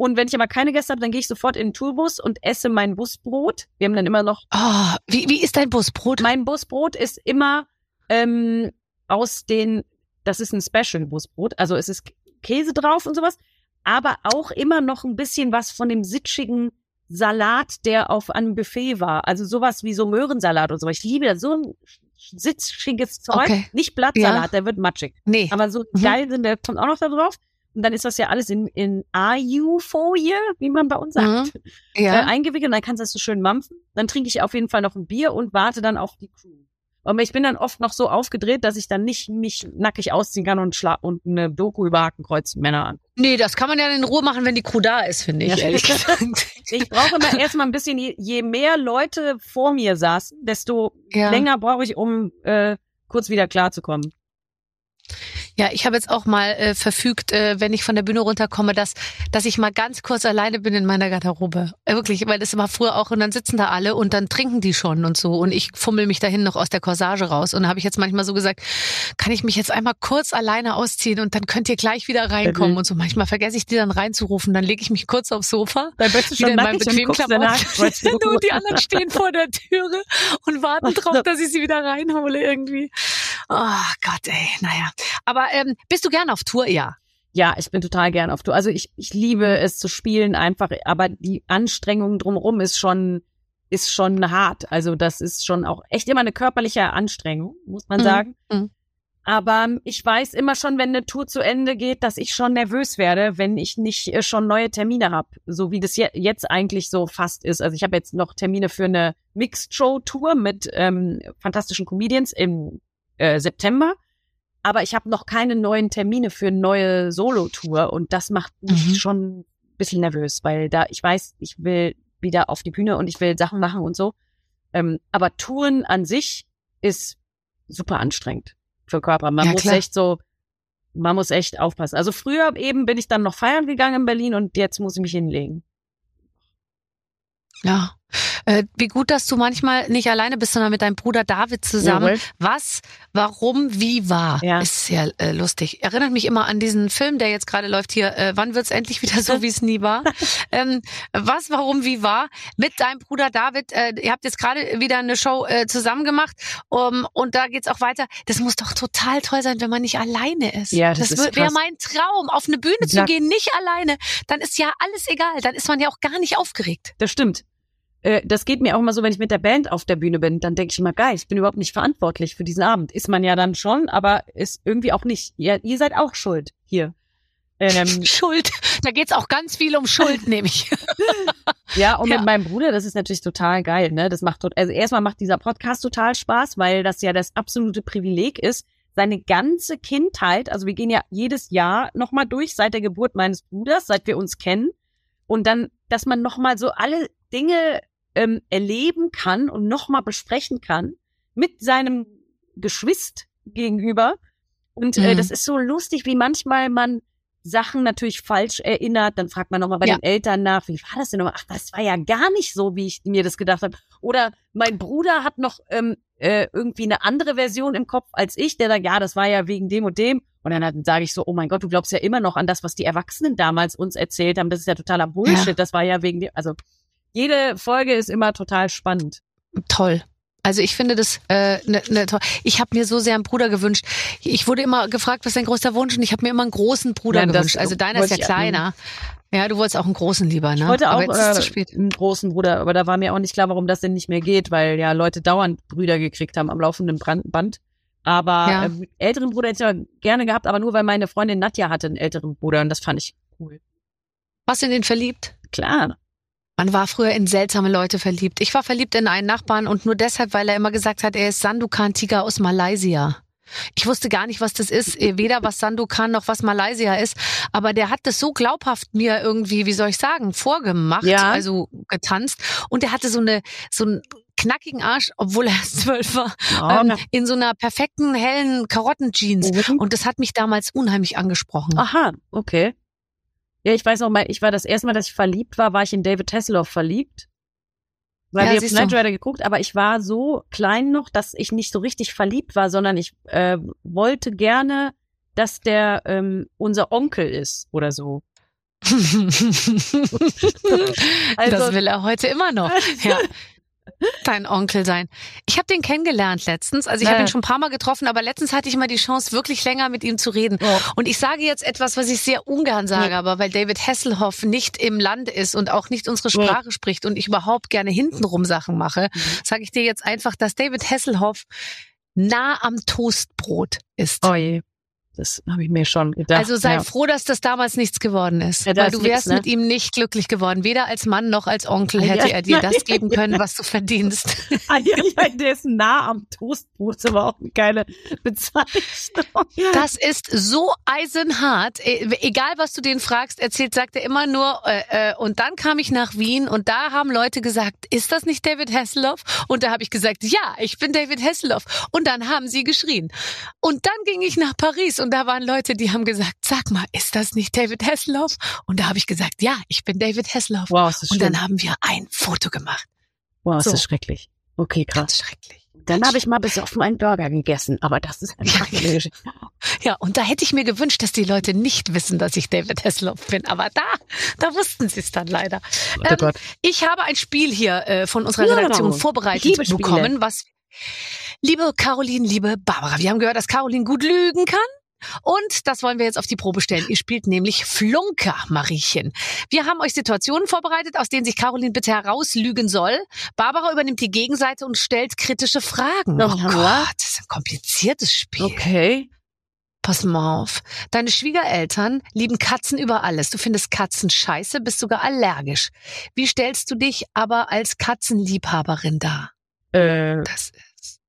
Und wenn ich aber keine Gäste habe, dann gehe ich sofort in den Tourbus und esse mein Busbrot. Wir haben dann immer noch, Oh, wie, wie ist dein Busbrot? mein Busbrot ist immer ähm, aus den, das ist ein Special-Busbrot, also es ist Käse drauf und sowas, aber auch immer noch ein bisschen was von dem sitschigen Salat, der auf einem Buffet war. Also sowas wie so Möhrensalat und so. Ich liebe das. So ein sitschiges Zeug. Okay. Nicht Blattsalat, der wird matschig. Nee. Aber so Mhm. geil sind, der kommt auch noch da drauf. Und dann ist das ja alles in, in AU-Folie, wie man bei uns sagt, äh, ja. eingewickelt. Und dann kannst du das so schön mampfen. Dann trinke ich auf jeden Fall noch ein Bier und warte dann auf die Crew. Aber ich bin dann oft noch so aufgedreht, dass ich dann nicht mich nackig ausziehen kann und, schla und eine Doku über Hakenkreuz Männer an. Nee, das kann man ja in Ruhe machen, wenn die Crew da ist, finde ich, Ja. ehrlich gesagt. Ich brauche immer erstmal ein bisschen, je, je mehr Leute vor mir saßen, desto Ja. länger brauche ich, um äh, kurz wieder klarzukommen. Ja, ich habe jetzt auch mal äh, verfügt, äh, wenn ich von der Bühne runterkomme, dass, dass ich mal ganz kurz alleine bin in meiner Garderobe. Äh, wirklich, weil das war früher auch und dann sitzen da alle und dann trinken die schon und so und ich fummel mich dahin noch aus der Corsage raus und da habe ich jetzt manchmal so gesagt, kann ich mich jetzt einmal kurz alleine ausziehen und dann könnt ihr gleich wieder reinkommen Mhm. und so. Manchmal vergesse ich die dann reinzurufen, dann lege ich mich kurz aufs Sofa. Dann bist du Wieder in meinen bequemen Klamotten. Und die anderen stehen vor der Türe und warten drauf, dass ich sie wieder reinhole irgendwie. Oh Gott, ey, naja. Aber ähm, bist du gern auf Tour? Ja. Ja, ich bin total gern auf Tour. Also ich, ich liebe es zu spielen einfach, aber die Anstrengung drumherum ist schon, ist schon hart. Also das ist schon auch echt immer eine körperliche Anstrengung, muss man Mhm. sagen. Mhm. Aber ich weiß immer schon, wenn eine Tour zu Ende geht, dass ich schon nervös werde, wenn ich nicht äh, schon neue Termine habe, so wie das je jetzt eigentlich so fast ist. Also ich habe jetzt noch Termine für eine Mixed-Show-Tour mit ähm, fantastischen Comedians im äh, September. Aber ich habe noch keine neuen Termine für eine neue Solo-Tour und das macht mich Mhm. schon ein bisschen nervös, weil da ich weiß, ich will wieder auf die Bühne und ich will Sachen machen und so. Ähm, aber Touren an sich ist super anstrengend für Körper. Man Ja, muss klar. echt so, man muss echt aufpassen. Also früher eben bin ich dann noch feiern gegangen in Berlin und jetzt muss ich mich hinlegen. Ja. Äh, wie gut, dass du manchmal nicht alleine bist, sondern mit deinem Bruder David zusammen. Jawohl. Was, warum, wie war? Ja. Ist sehr äh, lustig. Erinnert mich immer an diesen Film, der jetzt gerade läuft hier. Äh, wann wird's endlich wieder so, wie es nie war? ähm, was, warum, wie war? Mit deinem Bruder David. Äh, ihr habt jetzt gerade wieder eine Show äh, zusammen gemacht. Um, und da geht's auch weiter. Das muss doch total toll sein, wenn man nicht alleine ist. Ja, das ist wäre mein Traum, auf eine Bühne zu Ja. gehen, nicht alleine. Dann ist ja alles egal. Dann ist man ja auch gar nicht aufgeregt. Das stimmt. Äh, Das geht mir auch immer so, wenn ich mit der Band auf der Bühne bin, dann denke ich immer, geil, ich bin überhaupt nicht verantwortlich für diesen Abend. Ist man ja dann schon, aber ist irgendwie auch nicht. Ihr, ihr seid auch schuld hier. Ähm, Schuld. Da geht's auch ganz viel um Schuld, nämlich. ja, und Ja. mit meinem Bruder, das ist natürlich total geil, ne? Das macht also erstmal macht dieser Podcast total Spaß, weil das ja das absolute Privileg ist, seine ganze Kindheit, also wir gehen ja jedes Jahr nochmal durch, seit der Geburt meines Bruders, seit wir uns kennen. Und dann, dass man nochmal so alle Dinge ähm, erleben kann und nochmal besprechen kann mit seinem Geschwist gegenüber. Und äh, Mhm. das ist so lustig, wie manchmal man Sachen natürlich falsch erinnert. Dann fragt man nochmal bei Ja. den Eltern nach, wie war das denn nochmal? Ach, das war ja gar nicht so, wie ich mir das gedacht habe. Oder mein Bruder hat noch ähm, äh, irgendwie eine andere Version im Kopf als ich, der sagt, ja, das war ja wegen dem und dem. Und dann sage ich so, oh mein Gott, du glaubst ja immer noch an das, was die Erwachsenen damals uns erzählt haben. Das ist ja totaler Bullshit. Ja. Das war ja wegen dem. Also jede Folge ist immer total spannend. Toll. Also ich finde das äh, ne, ne, toll. Ich habe mir so sehr einen Bruder gewünscht. Ich wurde immer gefragt, was ist dein größter Wunsch? Und ich habe mir immer einen großen Bruder Ja, gewünscht. Also deiner ist ja kleiner. Ja, du wolltest auch einen großen lieber, ne? Ich wollte auch Aber zu äh, spät. einen großen Bruder, aber da war mir auch nicht klar, warum das denn nicht mehr geht, weil ja Leute dauernd Brüder gekriegt haben am laufenden Brand Band. Aber Ja. ähm, älteren Bruder hätte ich gerne gehabt, aber nur weil meine Freundin Nadja hatte einen älteren Bruder und das fand ich cool. Warst du in den verliebt? Klar. Man war früher in seltsame Leute verliebt. Ich war verliebt in einen Nachbarn und nur deshalb, weil er immer gesagt hat, er ist Sandukan Tiger aus Malaysia. Ich wusste gar nicht, was das ist, eh, weder was Sandukan noch was Malaysia ist, aber der hat das so glaubhaft mir irgendwie, wie soll ich sagen, vorgemacht, Ja. also getanzt und der hatte so eine so einen knackigen Arsch, obwohl er erst zwölf war, Oh, ähm, in so einer perfekten hellen Karottenjeans na- und das hat mich damals unheimlich angesprochen. Aha, okay. Ja, ich weiß noch mal, ich war das erste Mal, dass ich verliebt war, war ich in David Hasselhoff verliebt. Weil Ja, wir haben Knight. Rider geguckt, aber ich war so klein noch, dass ich nicht so richtig verliebt war, sondern ich äh, wollte gerne, dass der ähm, unser Onkel ist oder so. Also- das will er heute immer noch. Ja. Dein Onkel sein. Ich habe den kennengelernt letztens. Also ich habe Ja. ihn schon ein paar Mal getroffen, aber letztens hatte ich mal die Chance, wirklich länger mit ihm zu reden. Oh. Und ich sage jetzt etwas, was ich sehr ungern sage, Ja. aber weil David Hasselhoff nicht im Land ist und auch nicht unsere Sprache spricht und ich überhaupt gerne hintenrum Sachen mache, Mhm. sage ich dir jetzt einfach, dass David Hasselhoff nah am Toastbrot ist. Oh je. Das habe ich mir schon gedacht. Also sei ja. froh, dass das damals nichts geworden ist. Ja, weil du wärst ne? mit ihm nicht glücklich geworden. Weder als Mann noch als Onkel Ah, ja. hätte er dir das geben können, was du verdienst. Ah, ja, ja, der ist nah am Toastbrot, ist aber auch eine geile Bezeichnung. Das ist so eisenhart. E- Egal, was du den fragst, erzählt, sagt er immer nur, äh, äh, und dann kam ich nach Wien und da haben Leute gesagt, ist das nicht David Hasselhoff? Und da habe ich gesagt, ja, ich bin David Hasselhoff. Und dann haben sie geschrien. Und dann ging ich nach Paris und da waren Leute, die haben gesagt, sag mal, ist das nicht David Hasselhoff? Und da habe ich gesagt, ja, ich bin David Hasselhoff. Wow, ist das Und schlimm. dann haben wir ein Foto gemacht. wow, ist so. das schrecklich. Okay, krass. Ganz schrecklich. Dann habe ich mal besoffen einen Burger gegessen, aber das ist eine andere Geschichte. Ja, und da hätte ich mir gewünscht, dass die Leute nicht wissen, dass ich David Hasselhoff bin. Aber da, da wussten sie es dann leider. Oh Ähm. Ich habe ein Spiel hier äh, von unserer Ja, Redaktion ich vorbereitet liebe Spiele. bekommen, was liebe Caroline, liebe Barbara, wir haben gehört, dass Caroline gut lügen kann. Und das wollen wir jetzt auf die Probe stellen. Ihr spielt nämlich Flunker, Mariechen. Wir haben euch Situationen vorbereitet, aus denen sich Caroline bitte herauslügen soll. Barbara übernimmt die Gegenseite und stellt kritische Fragen. Oh, Oh Gott, das ist ein kompliziertes Spiel. Okay. Pass mal auf. Deine Schwiegereltern lieben Katzen über alles. Du findest Katzen scheiße, bist sogar allergisch. Wie stellst du dich aber als Katzenliebhaberin dar? Äh, Das ist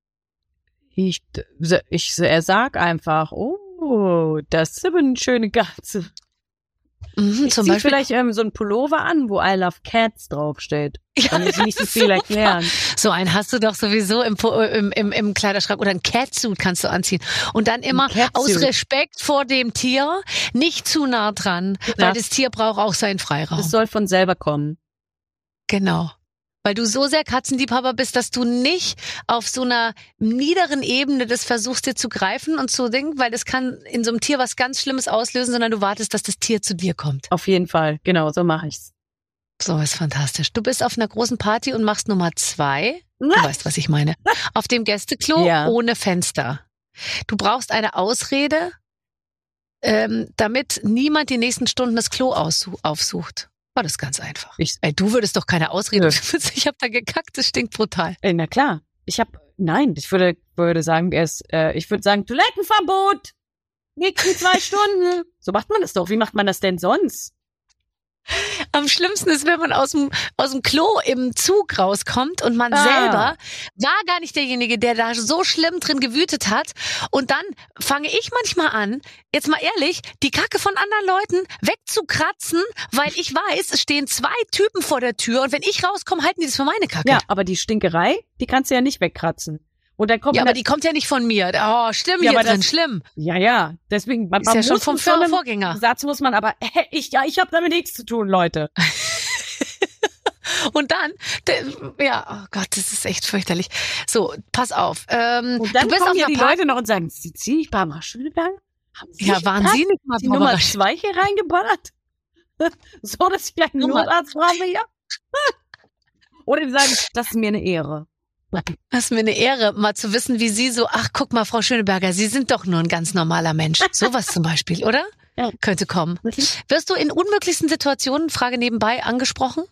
ich, ich, er sag einfach, oh, das ist aber eine schöne Katze. mhm, Ich zum Beispiel. vielleicht ähm, so ein Pullover an, wo I love cats draufsteht. Dann muss ich nicht so viel erklären. So einen hast du doch sowieso im, Po- im, im, im Kleiderschrank oder ein Catsuit kannst du anziehen. Und dann immer aus Respekt vor dem Tier nicht zu nah dran, weil Ja. das Tier braucht auch seinen Freiraum. Das soll von selber kommen. genau. Weil du so sehr Katzenliebhaber bist, dass du nicht auf so einer niederen Ebene das versuchst dir zu greifen und zu denken, weil das kann in so einem Tier was ganz Schlimmes auslösen, sondern du wartest, dass das Tier zu dir kommt. Auf jeden Fall, genau, so mache ich's. So ist fantastisch. Du bist auf einer großen Party und machst Nummer zwei. Du weißt, was ich meine. Auf dem Gästeklo Ja. ohne Fenster. Du brauchst eine Ausrede, ähm, damit niemand die nächsten Stunden das Klo aufsucht. War das ganz einfach. Ich- Ey, du würdest doch keine Ausrede. Ich habe da gekackt, das stinkt brutal. Äh, na klar. Ich habe nein, ich würde würde sagen, er ist, äh, ich würde sagen Toilettenverbot. Nächsten zwei Stunden. So macht man das doch. Wie macht man das denn sonst? Am schlimmsten ist, wenn man aus dem, aus dem Klo im Zug rauskommt und man Ah. selber war gar nicht derjenige, der da so schlimm drin gewütet hat. Und dann fange ich manchmal an, jetzt mal ehrlich, die Kacke von anderen Leuten wegzukratzen, weil ich weiß, es stehen zwei Typen vor der Tür und wenn ich rauskomme, halten die das für meine Kacke. Ja, aber die Stinkerei, die kannst du ja nicht wegkratzen. Und dann kommt Ja, aber die kommt ja nicht von mir. Oh, schlimm Ja, hier drin, das- schlimm. ja, ja, deswegen man, Ist man ja schon vom einem Vorgänger. Satz muss man aber hä, ich ja, ich habe damit nichts zu tun, Leute. Und dann, de- ja, oh Gott, das ist echt fürchterlich. So, pass auf. Ähm, Und dann du bist kommen ja einer die Party. Leute noch und sagen, Sie ziehen nicht Barbara Schöneberger? Haben Sie Ja, waren? Sie nicht mal die Nummer zwei hier reingeballert? so, dass ich gleich einen Notarzt brauche hier? Oder die sagen, das ist mir eine Ehre. Das ist mir eine Ehre, mal zu wissen, wie Sie so, ach, guck mal, Frau Schöneberger, Sie sind doch nur ein ganz normaler Mensch. Sowas zum Beispiel, oder? Ja. Könnte kommen. Wirst du in unmöglichsten Situationen, Frage nebenbei, angesprochen?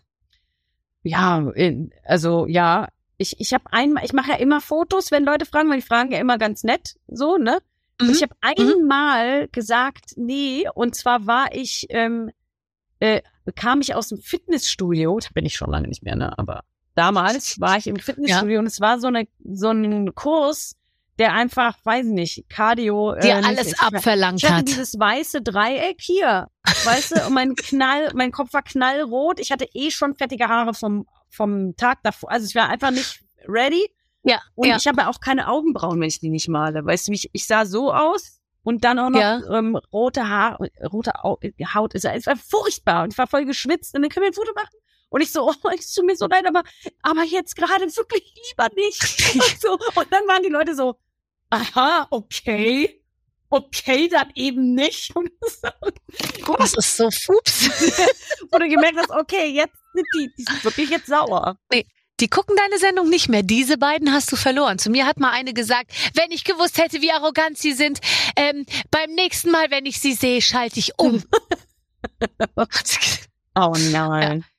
Ja, in, also ja, ich ich habe einmal, ich mache ja immer Fotos, wenn Leute fragen, weil die fragen ja immer ganz nett, so ne. Mhm. ich habe einmal gesagt, nee, und zwar war ich, ähm, äh, kam ich aus dem Fitnessstudio, da bin ich schon lange nicht mehr, ne, aber damals war ich im Fitnessstudio und es war so eine so ein Kurs, der einfach, weiß ich nicht, Cardio, Dir äh, nicht- alles ich- abverlangt ich hatte hat. dieses weiße Dreieck hier, weißt du, und mein Knall, mein Kopf war knallrot. Ich hatte eh schon fettige Haare vom, vom Tag davor. Also ich war einfach nicht ready. Ja, Und ja. ich habe auch keine Augenbrauen, wenn ich die nicht male. Weißt du, ich, ich sah so aus und dann auch noch Ja. ähm, rote Haar, rote Au Haut. Es war- es war furchtbar und ich war voll geschwitzt. Und dann können wir ein Foto machen. Und ich so, oh, es tut mir so leid, aber, aber jetzt gerade wirklich lieber nicht. Und, so. und dann waren die Leute so, aha, okay, okay, dann eben nicht. Und so, Das ist so fups. wo du gemerkt hast, okay, jetzt sind die, die sind wirklich jetzt sauer. Die gucken deine Sendung nicht mehr. Diese beiden hast du verloren. Zu mir hat mal eine gesagt, wenn ich gewusst hätte, wie arrogant sie sind, ähm, beim nächsten Mal, wenn ich sie sehe, schalte ich um. Oh nein. ja.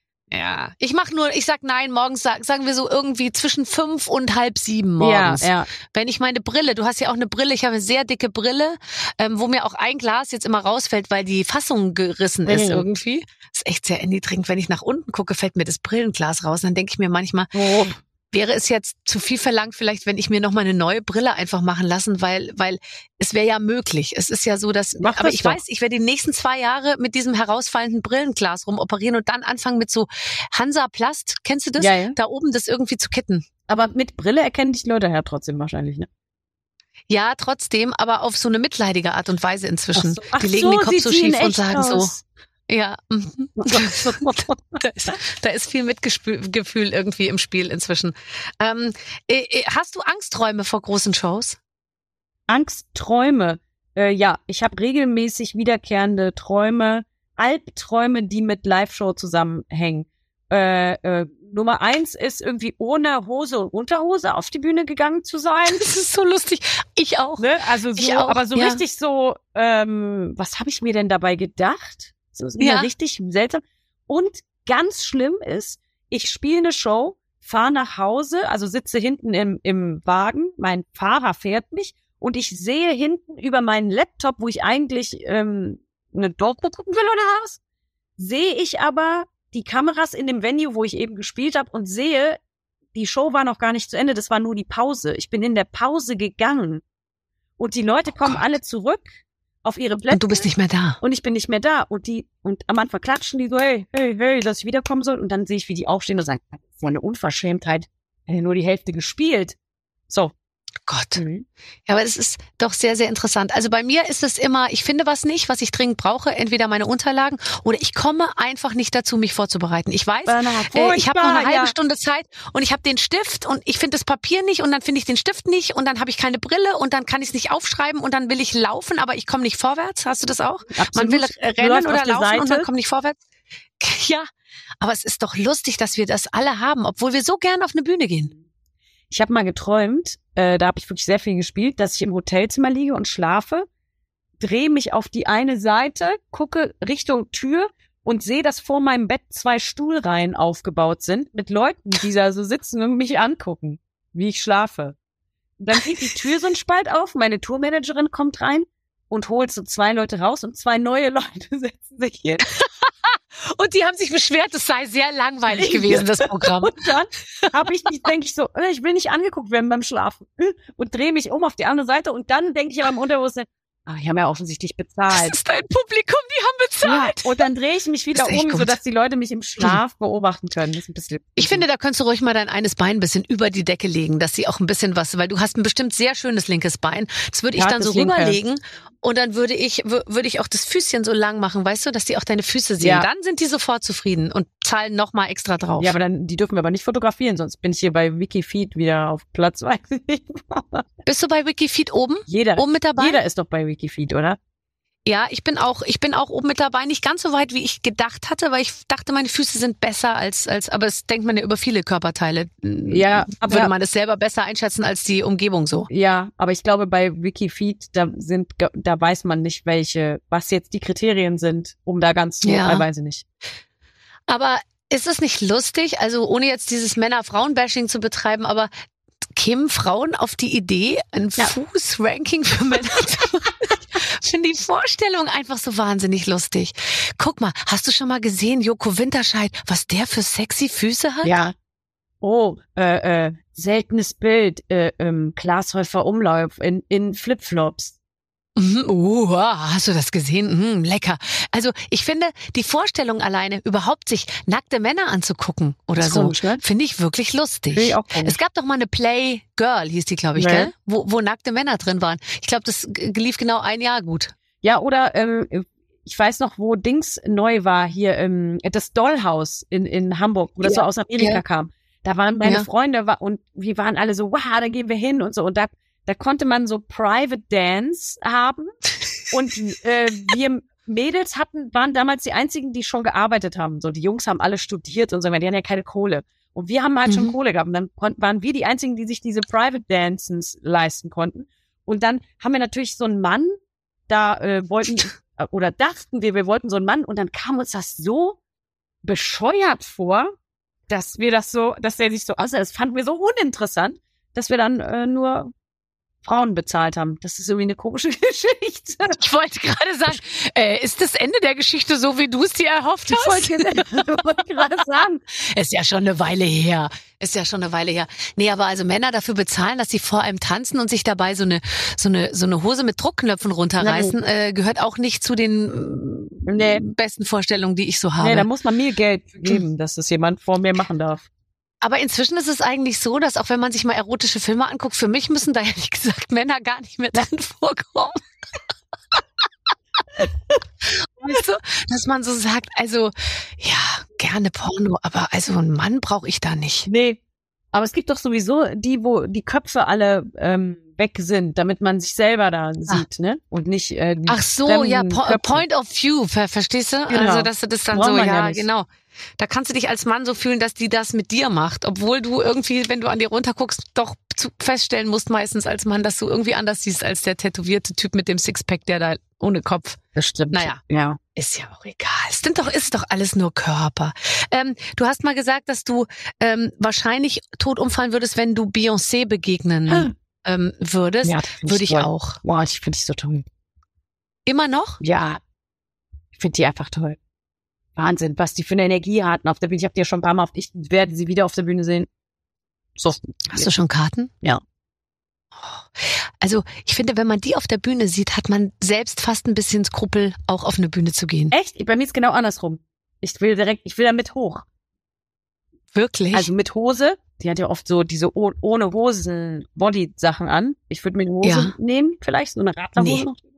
Ich mache nur, ich sag nein, morgens sag, sagen wir so irgendwie zwischen fünf und halb sieben Ja, morgens. ja. Wenn ich meine Brille, du hast ja auch eine Brille, ich habe eine sehr dicke Brille, ähm, wo mir auch ein Glas jetzt immer rausfällt, weil die Fassung gerissen ist Mhm. irgendwie. ist echt sehr erniedrigend. Wenn ich nach unten gucke, fällt mir das Brillenglas raus. Und dann denke ich mir manchmal, Oh. Wäre es jetzt zu viel verlangt, vielleicht, wenn ich mir noch mal eine neue Brille einfach machen lassen, weil, weil es wäre ja möglich. Es ist ja so, dass, Mach aber das ich doch. weiß, ich werde die nächsten zwei Jahre mit diesem herausfallenden Brillenglas rumoperieren und dann anfangen mit so Hansa Plast, kennst du das? Ja, ja. Da oben das irgendwie zu kitten. Aber mit Brille erkennen dich Leute ja trotzdem wahrscheinlich, ne? Ja, trotzdem, aber auf so eine mitleidige Art und Weise inzwischen. Ach so, ach die legen so, den Kopf so schief und sagen so, aus. Ja, da, ist, da ist viel Mitgefühl irgendwie im Spiel inzwischen. Ähm, äh, äh, hast du Angstträume vor großen Shows? Angstträume. Äh, ja, ich habe regelmäßig wiederkehrende Träume, Albträume, die mit Live-Show zusammenhängen. Äh, äh, Nummer eins ist irgendwie ohne Hose und Unterhose auf die Bühne gegangen zu sein. Das ist so lustig. Ich auch. Ne? Also so, auch, aber so ja. richtig so, ähm, was habe ich mir denn dabei gedacht? So ist Ja. richtig seltsam. Und ganz schlimm ist, ich spiele eine Show, fahre nach Hause, also sitze hinten im, im Wagen, mein Fahrer fährt mich und ich sehe hinten über meinen Laptop, wo ich eigentlich ähm, eine Doku gucken will oder was, sehe ich aber die Kameras in dem Venue, wo ich eben gespielt habe und sehe, die Show war noch gar nicht zu Ende, das war nur die Pause. Ich bin in der Pause gegangen. Und die Leute kommen Gott. alle zurück auf ihre Plätze. Und du bist nicht mehr da. und ich bin nicht mehr da. Und die, und am Anfang klatschen die so, hey, hey, hey, dass ich wiederkommen soll. Und dann sehe ich, wie die aufstehen und sagen, so eine Unverschämtheit. Er ja nur die Hälfte gespielt. So. Gott. Mhm. Ja, aber es ist doch sehr, sehr interessant. Also bei mir ist es immer, ich finde was nicht, was ich dringend brauche, entweder meine Unterlagen oder ich komme einfach nicht dazu, mich vorzubereiten. Ich weiß, äh, ich habe noch eine halbe ja. Stunde Zeit und ich habe den Stift und ich finde das Papier nicht und dann finde ich den Stift nicht und dann habe ich keine Brille und dann kann ich es nicht aufschreiben und dann will ich laufen, aber ich komme nicht vorwärts. Hast du das auch? Man will Absolut. rennen oder der laufen und Seite. man kommt nicht vorwärts. Ja, aber es ist doch lustig, dass wir das alle haben, obwohl wir so gern auf eine Bühne gehen. Ich habe mal geträumt, äh, da habe ich wirklich sehr viel gespielt, dass ich im Hotelzimmer liege und schlafe, drehe mich auf die eine Seite, gucke Richtung Tür und sehe, dass vor meinem Bett zwei Stuhlreihen aufgebaut sind mit Leuten, die da so sitzen und mich angucken, wie ich schlafe. Dann geht die Tür so ein Spalt auf, meine Tourmanagerin kommt rein und holt so zwei Leute raus und zwei neue Leute setzen sich hin. Und die haben sich beschwert, es sei sehr langweilig gewesen, das Programm. Und dann habe ich, denke ich so, äh, ich will nicht angeguckt werden beim Schlafen äh, und drehe mich um auf die andere Seite und dann denke ich aber im Unterbewusstsein, ah, die haben ja offensichtlich Das bezahlt. ist dein Publikum, die haben Ja, bezahlt. und dann drehe ich mich wieder Das um, gut. sodass die Leute mich im Schlaf beobachten können. Das ist ein bisschen. Ich finde, da könntest du ruhig mal dein eines Bein ein bisschen über die Decke legen, dass sie auch ein bisschen was, weil du hast ein bestimmt sehr schönes linkes Bein. Das würde ich Ja, dann das so linke. rüberlegen und dann würde ich, wür- würde ich auch das Füßchen so lang machen, weißt du, dass die auch deine Füße sehen. Ja. Dann sind die sofort zufrieden und zahlen noch mal extra drauf. Ja, aber dann, die dürfen wir aber nicht fotografieren, sonst bin ich hier bei Wikifeed wieder auf Platz, weiß ich nicht. Bist du bei Wikifeed oben? Jeder, Oben mit dabei? jeder ist doch bei Wikifeed, oder? Ja, ich bin auch, ich bin auch oben mit dabei, nicht ganz so weit, wie ich gedacht hatte, weil ich dachte, meine Füße sind besser als, als, aber das denkt man ja über viele Körperteile. Ja, aber- Würde man es selber besser einschätzen als die Umgebung so. Ja, aber ich glaube, bei Wikifeed, da sind, da weiß man nicht, welche, was jetzt die Kriterien sind, um da ganz zu, Ja. ja. weiß ich nicht. Aber ist es nicht lustig, also ohne jetzt dieses Männer-Frauen-Bashing zu betreiben, aber kämen Frauen auf die Idee, ein Ja. Fußranking für Männer zu machen? Ich finde die Vorstellung einfach so wahnsinnig lustig. Guck mal, hast du schon mal gesehen, Joko Winterscheid, was der für sexy Füße hat? Ja. Oh, äh, äh, seltenes Bild, äh, ähm, Glashäufer Umlauf in, in Flipflops. Uh, hast du das gesehen? Mhm, lecker. Also ich finde, die Vorstellung alleine, überhaupt sich nackte Männer anzugucken oder so, komisch, ne? finde ich wirklich lustig. Ich. Es gab doch mal eine Play Girl, hieß die, glaube ich, Ja. gell? Wo, wo nackte Männer drin waren. Ich glaube, das lief genau ein Jahr gut. Ja, oder ähm, ich weiß noch, wo Dings neu war, hier ähm, das Dollhaus in, in Hamburg, wo das Ja. so aus Amerika Ja. kam. Da waren meine Ja. Freunde und wir waren alle so, wow, da gehen wir hin und so. Und da, da konnte man so Private Dance haben. Und äh, wir Mädels hatten, waren damals die einzigen, die schon gearbeitet haben. So, die Jungs haben alle studiert und so, die hatten ja keine Kohle. Und wir haben halt schon Mhm. Kohle gehabt. Und dann waren wir die einzigen, die sich diese Private Dances leisten konnten. Und dann haben wir natürlich so einen Mann, da äh, wollten oder dachten wir, wir wollten so einen Mann und dann kam uns das so bescheuert vor, dass wir das so, dass der sich so aussah. Das fanden wir so uninteressant, dass wir dann äh, nur Frauen bezahlt haben. Das ist irgendwie eine komische Geschichte. Ich wollte gerade sagen, äh, ist das Ende der Geschichte so, wie du es dir erhofft Ich hast? wollte wollte gerade sagen. Ist ja schon eine Weile her. Ist ja schon eine Weile her. Nee, aber also Männer dafür bezahlen, dass sie vor einem tanzen und sich dabei so eine, so eine, so eine Hose mit Druckknöpfen runterreißen, äh, gehört auch nicht zu den äh, Nee. besten Vorstellungen, die ich so habe. Nee, da muss man mir Geld geben, dass das jemand vor mir machen darf. Aber inzwischen ist es eigentlich so, dass auch wenn man sich mal erotische Filme anguckt, für mich müssen da ehrlich gesagt Männer gar nicht mehr drin vorkommen. weißt du, dass man so sagt, also ja, gerne Porno, aber also einen Mann brauche ich da nicht. Nee. Aber es gibt doch sowieso die, wo die Köpfe alle ähm, weg sind, damit man sich selber da sieht, ne? Und nicht äh, die Ach so, ja, po Köpfe. point of view, ver verstehst du? Genau. Also, dass du das dann Braucht so, ja ja, genau. Da kannst du dich als Mann so fühlen, dass die das mit dir macht, obwohl du irgendwie, wenn du an dir runterguckst, doch feststellen musst meistens als Mann, dass du irgendwie anders siehst als der tätowierte Typ mit dem Sixpack, der da ohne Kopf. Das stimmt. Naja. Ja. Ist ja auch egal. Es sind doch, ist doch alles nur Körper. Ähm, du hast mal gesagt, dass du ähm, wahrscheinlich tot umfallen würdest, wenn du Beyoncé begegnen ähm, würdest. ja Würde ich toll. auch. Wow, ich finde ich so toll. Immer noch? Ja. Ich finde die einfach toll. Wahnsinn, was die für eine Energie hatten auf der Bühne. Ich habe die ja schon ein paar Mal auf, ich werde sie wieder auf der Bühne sehen. So. Hast du schon Karten? Ja. Also ich finde, wenn man die auf der Bühne sieht, hat man selbst fast ein bisschen Skrupel, auch auf eine Bühne zu gehen. Echt? Bei mir ist genau andersrum. Ich will direkt, ich will da mit hoch. Wirklich? Also mit Hose, die hat ja oft so diese oh, ohne Hosen Body-Sachen an. Ich würde mir eine Hose Ja. nehmen, vielleicht so eine Radlerhose Nee.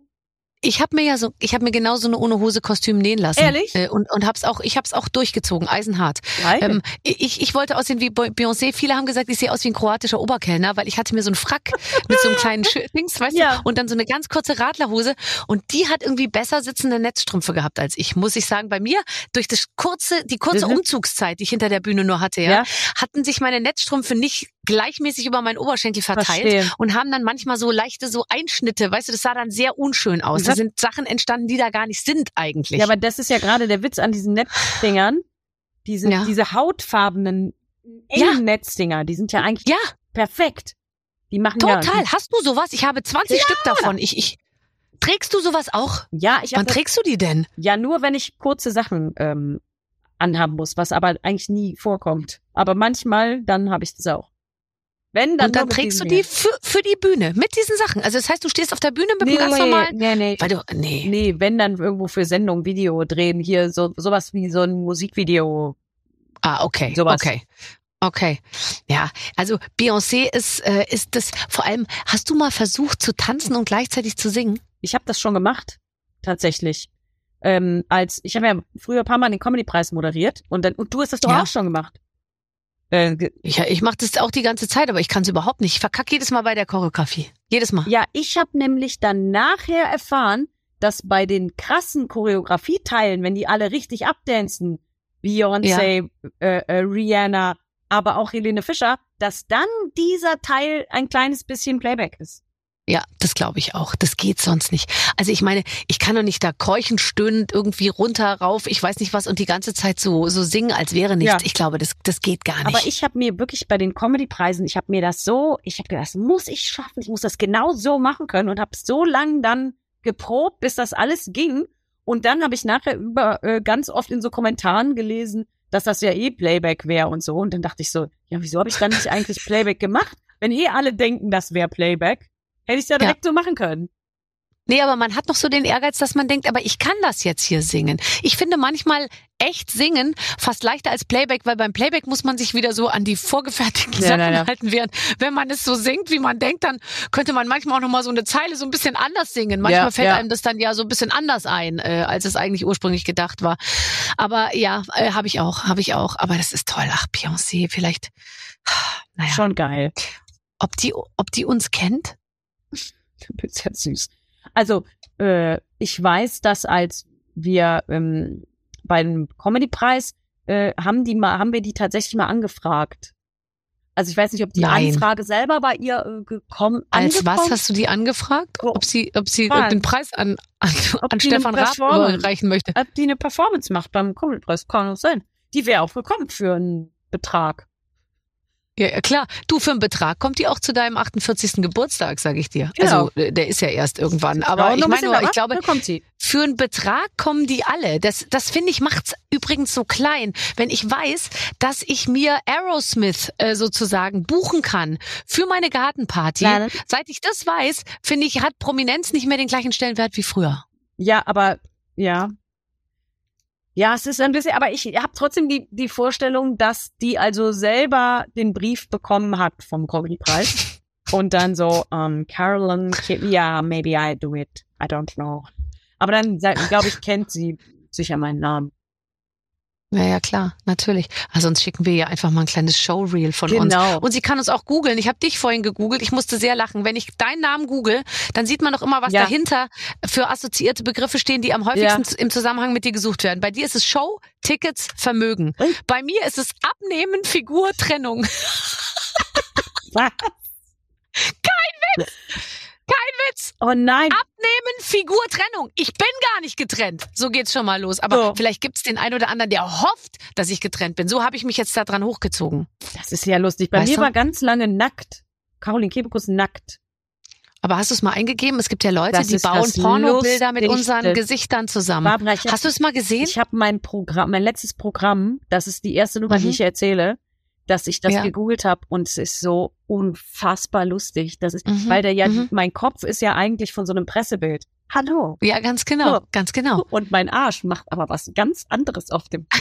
Ich habe mir ja so, ich habe mir genau so eine ohne Hose Kostüm nähen lassen. Ehrlich? Äh, und und hab's auch, ich hab's auch durchgezogen, eisenhart. Ähm, ich, ich wollte aussehen wie Beyoncé. Viele haben gesagt, ich sehe aus wie ein kroatischer Oberkellner, weil ich hatte mir so einen Frack mit so einem kleinen Dings, weißt Ja. du, und dann so eine ganz kurze Radlerhose. Und die hat irgendwie besser sitzende Netzstrümpfe gehabt als ich, muss ich sagen. Bei mir, durch das kurze, die kurze Mhm. Umzugszeit, die ich hinter der Bühne nur hatte, ja, Ja. hatten sich meine Netzstrümpfe nicht gleichmäßig über meinen Oberschenkel verteilt Verstehe. und haben dann manchmal so leichte so Einschnitte, weißt du, das sah dann sehr unschön aus. Da sind Sachen entstanden, die da gar nicht sind eigentlich. Ja, aber das ist ja gerade der Witz an diesen Netzdingern. Diese, Ja. diese hautfarbenen Ja. engen Netzdinger, die sind ja eigentlich ja, perfekt. Die machen ja. total. Hast du sowas? Ich habe 20 Ja. Stück davon. Ich, ich, trägst du sowas auch? Ja, ich Wann trägst du die denn? ja nur, wenn ich kurze Sachen ähm, anhaben muss, was aber eigentlich nie vorkommt. Aber manchmal, dann habe ich das auch. Wenn dann Und dann trägst du die für, für die Bühne mit diesen Sachen. Also das heißt, du stehst auf der Bühne mit hier. einem ganz nee, normalen. nee, nee. Weil du, nee. Nee, wenn dann irgendwo für Sendung Video drehen, hier so sowas wie so ein Musikvideo. Ah, okay. Sowas. Okay. Okay. Ja, also Beyoncé ist, äh, ist das, vor allem, hast du mal versucht zu tanzen und gleichzeitig zu singen? Ich habe das schon gemacht, tatsächlich. Ähm, als ich habe ja früher ein paar Mal den Comedy-Preis moderiert und dann und du hast das doch Ja. auch schon gemacht. Äh, Ich, ich mache das auch die ganze Zeit, aber ich kann es überhaupt nicht. Ich verkacke jedes Mal bei der Choreografie. Jedes Mal. ja, ich habe nämlich dann nachher erfahren, dass bei den krassen Choreografieteilen, wenn die alle richtig abdancen, Beyoncé, äh, äh, Rihanna, aber auch Helene Fischer, dass dann dieser Teil ein kleines bisschen Playback ist. Ja, das glaube ich auch. Das geht sonst nicht. Also ich meine, ich kann doch nicht da keuchen, stöhnend irgendwie runter, rauf, ich weiß nicht was und die ganze Zeit so so singen, als wäre nichts. Ja. Ich glaube, das das geht gar nicht. Aber ich habe mir wirklich bei den Comedy-Preisen, ich habe mir das so, ich habe gedacht, das muss ich schaffen, ich muss das genau so machen können und habe so lang dann geprobt, bis das alles ging. Und dann habe ich nachher über äh, ganz oft in so Kommentaren gelesen, dass das ja eh Playback wäre und so. Und dann dachte ich so, ja, wieso habe ich dann nicht eigentlich Playback gemacht? Wenn eh alle denken, das wäre Playback, hätte ich ja direkt so machen können. Nee, aber man hat noch so den Ehrgeiz, dass man denkt, aber ich kann das jetzt hier singen. Ich finde manchmal echt singen fast leichter als Playback, weil beim Playback muss man sich wieder so an die vorgefertigten Ja, Sachen ja, ja. halten, während wenn man es so singt, wie man denkt, dann könnte man manchmal auch noch mal so eine Zeile so ein bisschen anders singen. Manchmal Ja, fällt ja. einem das dann ja so ein bisschen anders ein, äh, als es eigentlich ursprünglich gedacht war. Aber ja, äh, habe ich auch, habe ich auch. Aber das ist toll. Ach, Beyoncé, vielleicht. Naja, Schon geil. ob die, ob die uns kennt? Du bist ja süß. Also, äh, ich weiß, dass als wir ähm, beim Comedy-Preis äh, haben die mal, haben wir die tatsächlich mal angefragt. Also ich weiß nicht, ob die Nein. Anfrage selber bei ihr äh, gekommen Als was hast du die angefragt? Ob sie, ob sie Mann. den Preis an, an, Ob an Stefan Raab überreichen möchte? ob die eine Performance macht beim Comedy-Preis. Kann auch sein. Die wäre auch gekommen für einen Betrag. Ja, ja, klar. Du, für einen Betrag kommt die auch zu deinem 48. Geburtstag, sage ich dir. Genau. Also, der ist ja erst irgendwann. Aber Dauert ich meine nur, ich glaube, für einen Betrag kommen die alle. Das, das finde ich macht's übrigens so klein, wenn ich weiß, dass ich mir Aerosmith äh, sozusagen buchen kann für meine Gartenparty. Nein. Seit ich das weiß, finde ich, hat Prominenz nicht mehr den gleichen Stellenwert wie früher. Ja, aber ja. Ja, es ist ein bisschen, aber ich habe trotzdem die, die Vorstellung, dass die also selber den Brief bekommen hat vom Comedy-Preis. und dann so, um, Carolyn, Ki- ja, maybe I do it. I don't know. Aber dann, glaube ich, kennt sie sicher meinen Namen. Ja, ja, klar, natürlich. Also sonst schicken wir ihr einfach mal ein kleines Showreel von uns. Genau. Und sie kann uns auch googeln. Ich habe dich vorhin gegoogelt. Ich musste sehr lachen. Wenn ich deinen Namen google, dann sieht man doch immer, was Ja. dahinter für assoziierte Begriffe stehen, die am häufigsten im Zusammenhang mit dir gesucht werden. Bei dir ist es Show, Tickets, Vermögen. Ui. Bei mir ist es Abnehmen, Figur, Trennung. Witz. Oh nein. Abnehmen, Figur, Trennung. Ich bin gar nicht getrennt. So geht's schon mal los. Aber So. vielleicht gibt's den einen oder anderen, der hofft, dass ich getrennt bin. So habe ich mich jetzt da dran hochgezogen. Das ist ja lustig. Bei Weißt mir du? war ganz lange nackt. Caroline Kebekus nackt. Aber hast du es mal eingegeben? Es gibt ja Leute, Das die bauen Pornobilder mit unseren Gesichtern zusammen. Barbara, hab, Hast du es mal gesehen? ich habe mein Programm, mein letztes Programm, das ist die erste Nummer, Mhm. die ich erzähle, dass ich das Ja. gegoogelt habe und es ist so unfassbar lustig. Das ist, Mhm, weil der ja, mhm. mein Kopf ist ja eigentlich von so einem Pressebild. Hallo. ja, ganz genau, So. ganz genau. Und mein Arsch macht aber was ganz anderes auf dem.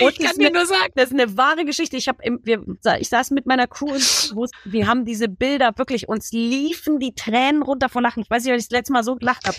ich kann dir nur sagen. Das ist eine wahre Geschichte. Ich habe, wir, ich saß mit meiner Crew und wir haben diese Bilder wirklich, uns liefen die Tränen runter vor Lachen. Ich weiß nicht, ob ich das letzte Mal so gelacht habe.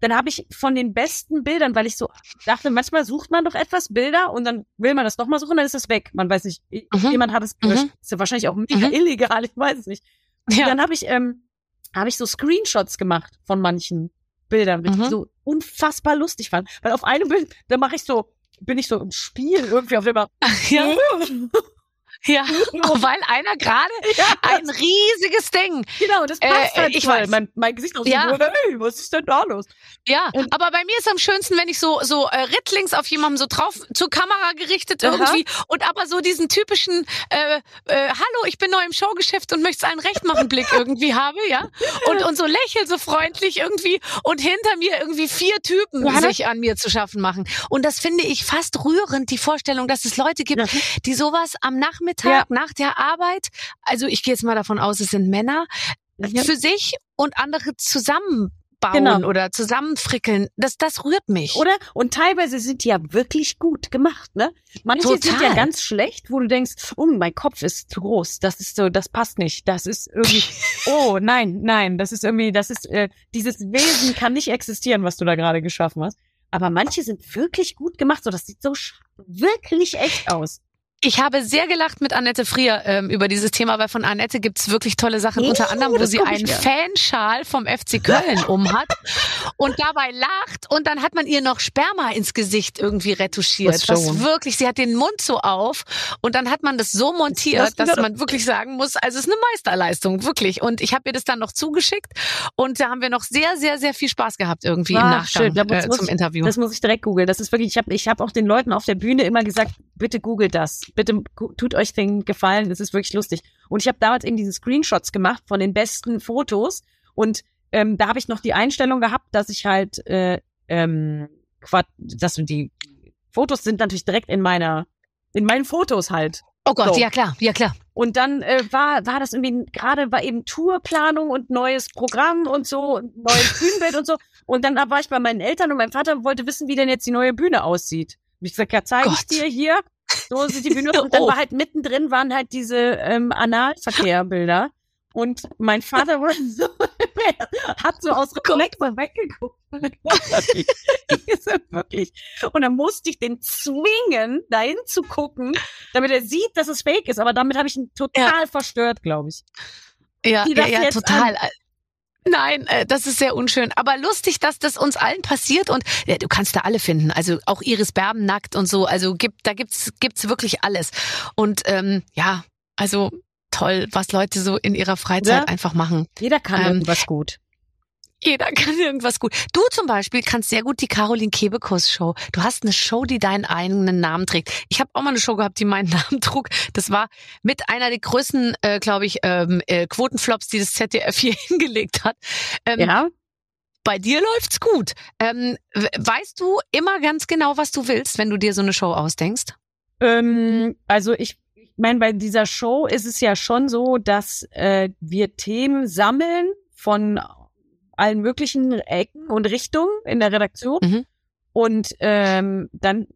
Dann habe ich von den besten Bildern, weil ich so dachte, manchmal sucht man doch etwas Bilder und dann will man das doch mal suchen, dann ist es weg. Man weiß nicht, mhm. jemand hat es. Mhm. Ist ja wahrscheinlich auch mega mhm. illegal, ich weiß es nicht. Ja. dann habe ich, ähm, habe ich so Screenshots gemacht von manchen Bildern, die ich mhm. so unfassbar lustig fand. Weil auf einem Bild, da mache ich so, bin ich so im Spiel irgendwie auf einmal. Ja. Ja, weil einer gerade ja. ein riesiges Ding. Genau, das passt äh, halt ich weiß. Mein, mein Gesicht aus ja. Wurde, hey, was ist denn da los? Ja, und aber bei mir ist am schönsten, wenn ich so so äh, Rittlings auf jemandem so drauf zur Kamera gerichtet Aha. irgendwie und aber so diesen typischen äh, äh, Hallo, ich bin neu im Showgeschäft und möchte einen recht machen Blick irgendwie habe, ja? Und und so lächel so freundlich irgendwie und hinter mir irgendwie vier Typen ja. sich an mir zu schaffen machen. Und das finde ich fast rührend die Vorstellung, dass es Leute gibt, die sowas am Nachmittag Nachmittag ja. nach der Arbeit, also ich gehe jetzt mal davon aus, es sind Männer, ja. für sich und andere zusammen bauen genau. oder zusammenfrickeln. Das, das rührt mich. Oder? Und teilweise sind die ja wirklich gut gemacht, ne? Manche Total. sind ja ganz schlecht, wo du denkst, oh, mein Kopf ist zu groß. Das ist so, das passt nicht. Das ist irgendwie, oh, nein, nein, das ist irgendwie, das ist, äh, dieses Wesen kann nicht existieren, was du da gerade geschaffen hast. Aber manche sind wirklich gut gemacht, so das sieht so wirklich echt aus. Ich habe sehr gelacht mit Annette Frier ähm, über dieses Thema, weil von Annette gibt's wirklich tolle Sachen, oh, unter anderem, wo sie einen Fanschal vom FC Köln umhat und dabei lacht und dann hat man ihr noch Sperma ins Gesicht irgendwie retuschiert. Was, wirklich, sie hat den Mund so auf und dann hat man das so montiert, das dass man wirklich sagen muss, also es ist eine Meisterleistung, wirklich. Und ich habe ihr das dann noch zugeschickt und da haben wir noch sehr, sehr, sehr viel Spaß gehabt irgendwie Ach, im Nachgang schön. Äh, zum Interview. Das muss ich direkt googeln. Das ist wirklich, ich habe ich hab auch den Leuten auf der Bühne immer gesagt, bitte googelt das bitte tut euch den Gefallen, das ist wirklich lustig. Und ich habe damals eben diese Screenshots gemacht von den besten Fotos und ähm, da habe ich noch die Einstellung gehabt, dass ich halt, äh, ähm, dass die Fotos sind natürlich direkt in meiner, in meinen Fotos halt. Oh Gott, so. ja klar, ja klar. Und dann äh, war war das irgendwie gerade war eben Tourplanung und neues Programm und so und neues Bühnenbild und so. Und dann war ich bei meinen Eltern und mein Vater wollte wissen, wie denn jetzt die neue Bühne aussieht. Und ich gesagt, ja, zeige ich dir hier. So sieht die aus. Und dann oh. war halt mittendrin waren halt diese ähm, Analverkehrbilder. Und mein Vater wurde so, hat so aus Reflex mal weggeguckt. wirklich. Und dann musste ich den zwingen, dahin zu gucken, damit er sieht, dass es fake ist. Aber damit habe ich ihn total ja. verstört, glaube ich. Ja, ja, ja, total. An. Nein, äh, das ist sehr unschön. Aber lustig, dass das uns allen passiert und ja, du kannst da alle finden. Also auch Iris Berben nackt und so. Also gibt, da gibt's gibt's wirklich alles. Und ähm, ja, also toll, was Leute so in ihrer Freizeit ja, einfach machen. Jeder kann ähm, irgendwas gut. Jeder kann irgendwas gut. Du zum Beispiel kannst sehr gut die Caroline Kebekus Show. Du hast eine Show, die deinen eigenen Namen trägt. Ich habe auch mal eine Show gehabt, die meinen Namen trug. Das war mit einer der größten, äh, glaube ich, ähm, äh, Quotenflops, die das ZDF hier hingelegt hat. Ähm, ja. Bei dir läuft's gut. Ähm, weißt du immer ganz genau, was du willst, wenn du dir so eine Show ausdenkst? Ähm, also ich ich meine, bei dieser Show ist es ja schon so, dass äh, wir Themen sammeln von allen möglichen Ecken und Richtungen in der Redaktion. Mhm. Und ähm, dann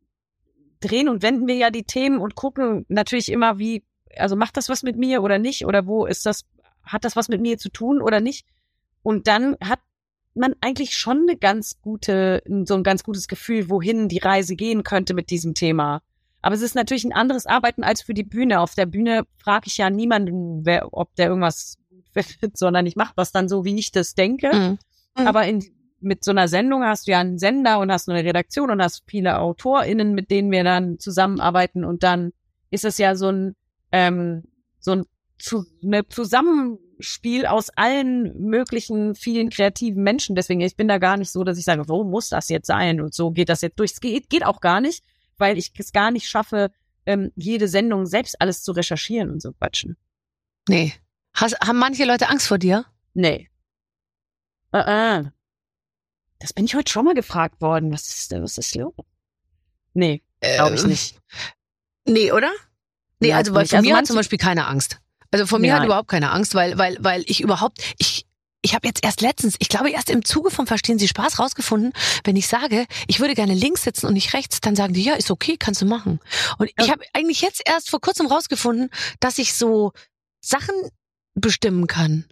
drehen und wenden wir ja die Themen und gucken natürlich immer, wie, also macht das was mit mir oder nicht? Oder wo ist das, hat das was mit mir zu tun oder nicht? Und dann hat man eigentlich schon eine ganz gute, so ein ganz gutes Gefühl, wohin die Reise gehen könnte mit diesem Thema. Aber es ist natürlich ein anderes Arbeiten als für die Bühne. Auf der Bühne frage ich ja niemanden, wer, ob der irgendwas sondern ich mache das dann so, wie ich das denke. Mhm. mhm. Aber in, mit so einer Sendung hast du ja einen Sender und hast eine Redaktion und hast viele AutorInnen, mit denen wir dann zusammenarbeiten und dann ist es ja so ein, ähm, so ein zu, eine Zusammenspiel aus allen möglichen vielen kreativen Menschen. Deswegen, ich bin da gar nicht so, dass ich sage, wo muss das jetzt sein und so geht das jetzt durch. Es geht, geht auch gar nicht, weil ich es gar nicht schaffe, ähm, jede Sendung selbst alles zu recherchieren und so quatschen. Nee, Hast, haben manche Leute Angst vor dir? Nee. Uh -uh. Das bin ich heute schon mal gefragt worden. Was ist, was ist los? Nee, glaube ich ähm, nicht. Nee, oder? Nee, ja, also weil von also mir hat zum Beispiel keine Angst. Also von mir ja. hat überhaupt keine Angst, weil, weil, weil ich überhaupt, ich, ich habe jetzt erst letztens, ich glaube erst im Zuge vom Verstehen Sie Spaß rausgefunden, wenn ich sage, ich würde gerne links sitzen und nicht rechts, dann sagen die, ja, ist okay, kannst du machen. Und ich habe eigentlich jetzt erst vor kurzem rausgefunden, dass ich so Sachen bestimmen kann.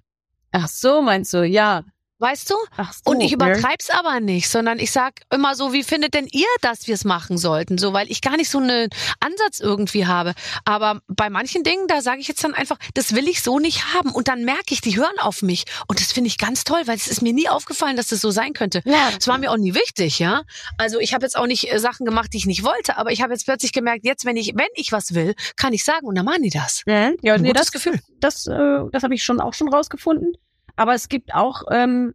Ach so, meinst du, ja. Weißt du? So, Und ich übertreib's aber nicht, sondern ich sag immer so, wie findet denn ihr, dass wir es machen sollten? So, weil ich gar nicht so einen Ansatz irgendwie habe. Aber bei manchen Dingen, da sage ich jetzt dann einfach, das will ich so nicht haben. Und dann merke ich, die hören auf mich. Und das finde ich ganz toll, weil es ist mir nie aufgefallen, dass das so sein könnte. Ja. Das war mir auch nie wichtig, ja. Also ich habe jetzt auch nicht äh, Sachen gemacht, die ich nicht wollte, aber ich habe jetzt plötzlich gemerkt, jetzt, wenn ich, wenn ich was will, kann ich sagen und dann machen die das. Ja, ja nee, gutes das Gefühl. Das, äh, das habe ich schon auch schon rausgefunden. Aber es gibt auch, ähm,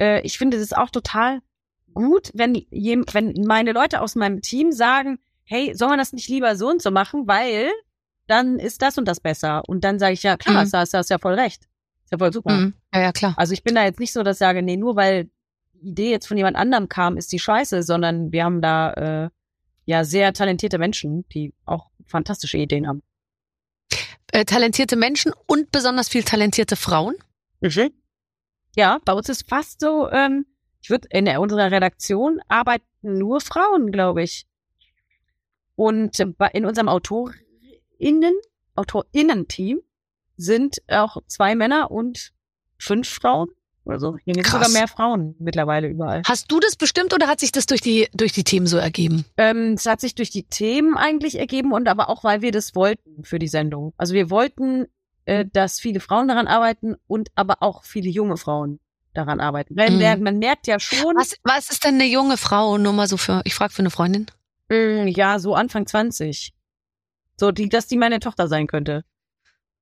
äh, ich finde es auch total gut, wenn jem, wenn meine Leute aus meinem Team sagen, hey, soll man das nicht lieber so und so machen, weil dann ist das und das besser. Und dann sage ich, ja klar, Mhm. hast du hast ja voll recht. Ist ja voll super. Mhm. Ja, ja, klar. Also ich bin da jetzt nicht so, dass ich sage, nee, nur weil die Idee jetzt von jemand anderem kam, ist die scheiße, sondern wir haben da äh, ja sehr talentierte Menschen, die auch fantastische Ideen haben. Äh, talentierte Menschen und besonders viel talentierte Frauen. Ja, bei uns ist fast so, ähm, ich würde in der, unserer Redaktion arbeiten nur Frauen, glaube ich. Und äh, bei- in unserem AutorInnen, AutorInnen-Team sind auch zwei Männer und fünf Frauen oder so. Hier gibt Krass. sogar mehr Frauen mittlerweile überall. Hast du das bestimmt oder hat sich das durch die, durch die Themen so ergeben? Ähm, es hat sich durch die Themen eigentlich ergeben und aber auch, weil wir das wollten für die Sendung. Also wir wollten, äh, dass viele Frauen daran arbeiten und aber auch viele junge Frauen daran arbeiten. Weil Mhm. man merkt ja schon, Was, was ist denn eine junge Frau? Nur mal so für, ich frage für eine Freundin. mh, ja, so Anfang 20. So, die, dass die meine Tochter sein könnte.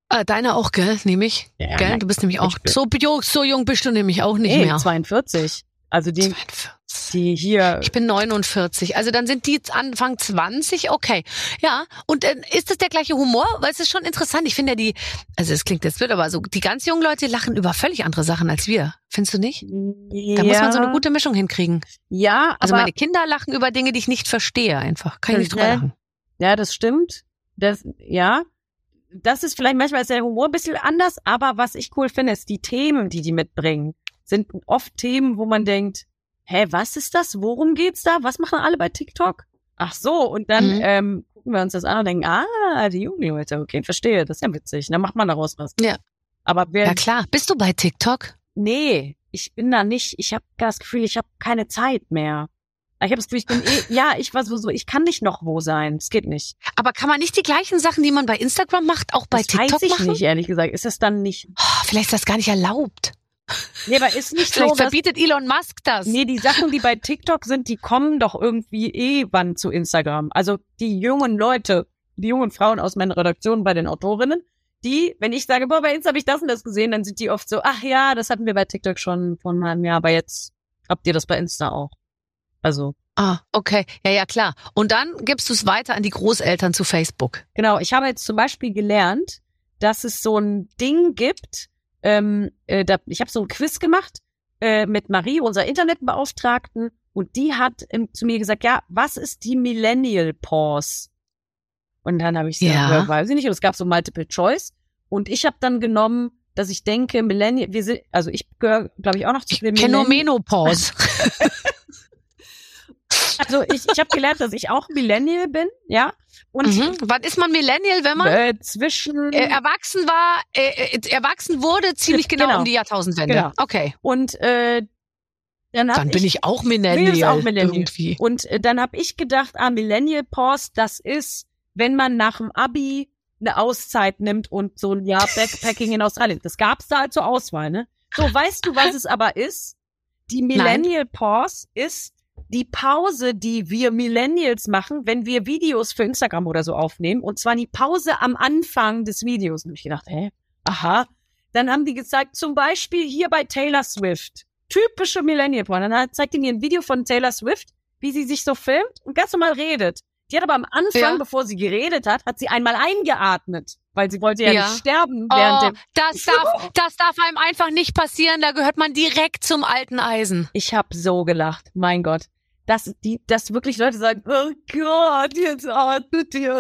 Äh, deine auch, gell? Nehme ich. Ja, gell? nein, Du bist nämlich auch. So, so jung bist du nämlich auch nicht nee, mehr. 42. Also die, 42. die hier, Ich bin 49. Also dann sind die jetzt Anfang 20. Okay. Ja. Und äh, ist das der gleiche Humor? Weil es ist schon interessant. Ich finde ja die, also es klingt jetzt blöd, aber so, die ganz jungen Leute lachen über völlig andere Sachen als wir. Findest du nicht? Da muss man so eine gute Mischung hinkriegen. Ja, Also aber, meine Kinder lachen über Dinge, die ich nicht verstehe einfach. Kann ich nicht drüber lachen. ja, das stimmt. Das, ja. Das ist vielleicht manchmal ist der Humor ein bisschen anders, aber was ich cool finde, ist die Themen, die die mitbringen, sind oft Themen, wo man denkt, hä, was ist das? Worum geht's da? Was machen alle bei TikTok? Ach so, und dann Mhm. ähm, gucken wir uns das an und denken, ah, die jungen Leute, okay, verstehe, das ist ja witzig. Dann macht man daraus was. Ja. Aber wer, Ja klar. Bist du bei TikTok? nee, ich bin da nicht, ich habe das Gefühl, ich habe keine Zeit mehr. Ich habe das Gefühl, ich bin eh, ja, ich war so, so, ich kann nicht noch wo sein. Es geht nicht. Aber kann man nicht die gleichen Sachen, die man bei Instagram macht, auch bei das TikTok weiß ich machen? nicht, ehrlich gesagt. Ist das dann nicht, Oh, vielleicht ist das gar nicht erlaubt. Nee, aber ist nicht so, Vielleicht dass, verbietet Elon Musk das. nee, die Sachen, die bei TikTok sind, die kommen doch irgendwie eh wann zu Instagram. Also die jungen Leute, die jungen Frauen aus meiner Redaktion bei den Autorinnen, die, wenn ich sage, boah, bei Insta habe ich das und das gesehen, dann sind die oft so, ach ja, das hatten wir bei TikTok schon vor einem halben Jahr, aber jetzt habt ihr das bei Insta auch. Also, Ah, okay. Ja, ja, klar. Und dann gibst du es weiter an die Großeltern zu Facebook. Genau, ich habe jetzt zum Beispiel gelernt, dass es so ein Ding gibt. Ähm, äh, da, ich habe so ein Quiz gemacht äh, mit Marie, unserer Internetbeauftragten, und die hat ähm, zu mir gesagt, ja, was ist die Millennial Pause? Und dann habe ich gesagt, Ja. weiß ich nicht. Und es gab so Multiple Choice. Und ich habe dann genommen, dass ich denke, Millennial, wir sind, also ich gehöre, glaube ich, auch noch zu den Millennial- Phänomenopause. Also ich, ich habe gelernt, dass ich auch Millennial bin, ja. Und mhm. Wann ist man Millennial, wenn man äh, zwischen äh, erwachsen war, äh, äh, erwachsen wurde, ziemlich genau, Genau. um die Jahrtausendwende? Genau. Okay. und äh, dann, Dann bin ich auch Millennial. Ist auch Millennial. Irgendwie. Und äh, dann habe ich gedacht, ah, Millennial Pause, das ist, wenn man nach dem Abi eine Auszeit nimmt und so ein Jahr Backpacking in Australien. Das gab's da halt zur Auswahl, ne? So, weißt du, was es aber ist? Die Millennial Pause ist die Pause, die wir Millennials machen, wenn wir Videos für Instagram oder so aufnehmen. Und zwar die Pause am Anfang des Videos. Und ich gedacht, hä? Aha. Dann haben die gezeigt, zum Beispiel hier bei Taylor Swift. Typische Millennial Porn. Dann zeigt die mir ein Video von Taylor Swift, wie sie sich so filmt und ganz normal redet. Die hat aber am Anfang, Ja. bevor sie geredet hat, hat sie einmal eingeatmet, weil sie wollte ja, Ja. nicht sterben während Oh, dem. das darf, das darf einem einfach nicht passieren. Da gehört man direkt zum alten Eisen. Ich hab so gelacht, mein Gott. Dass die, dass wirklich Leute sagen, oh Gott, jetzt atmet ihr.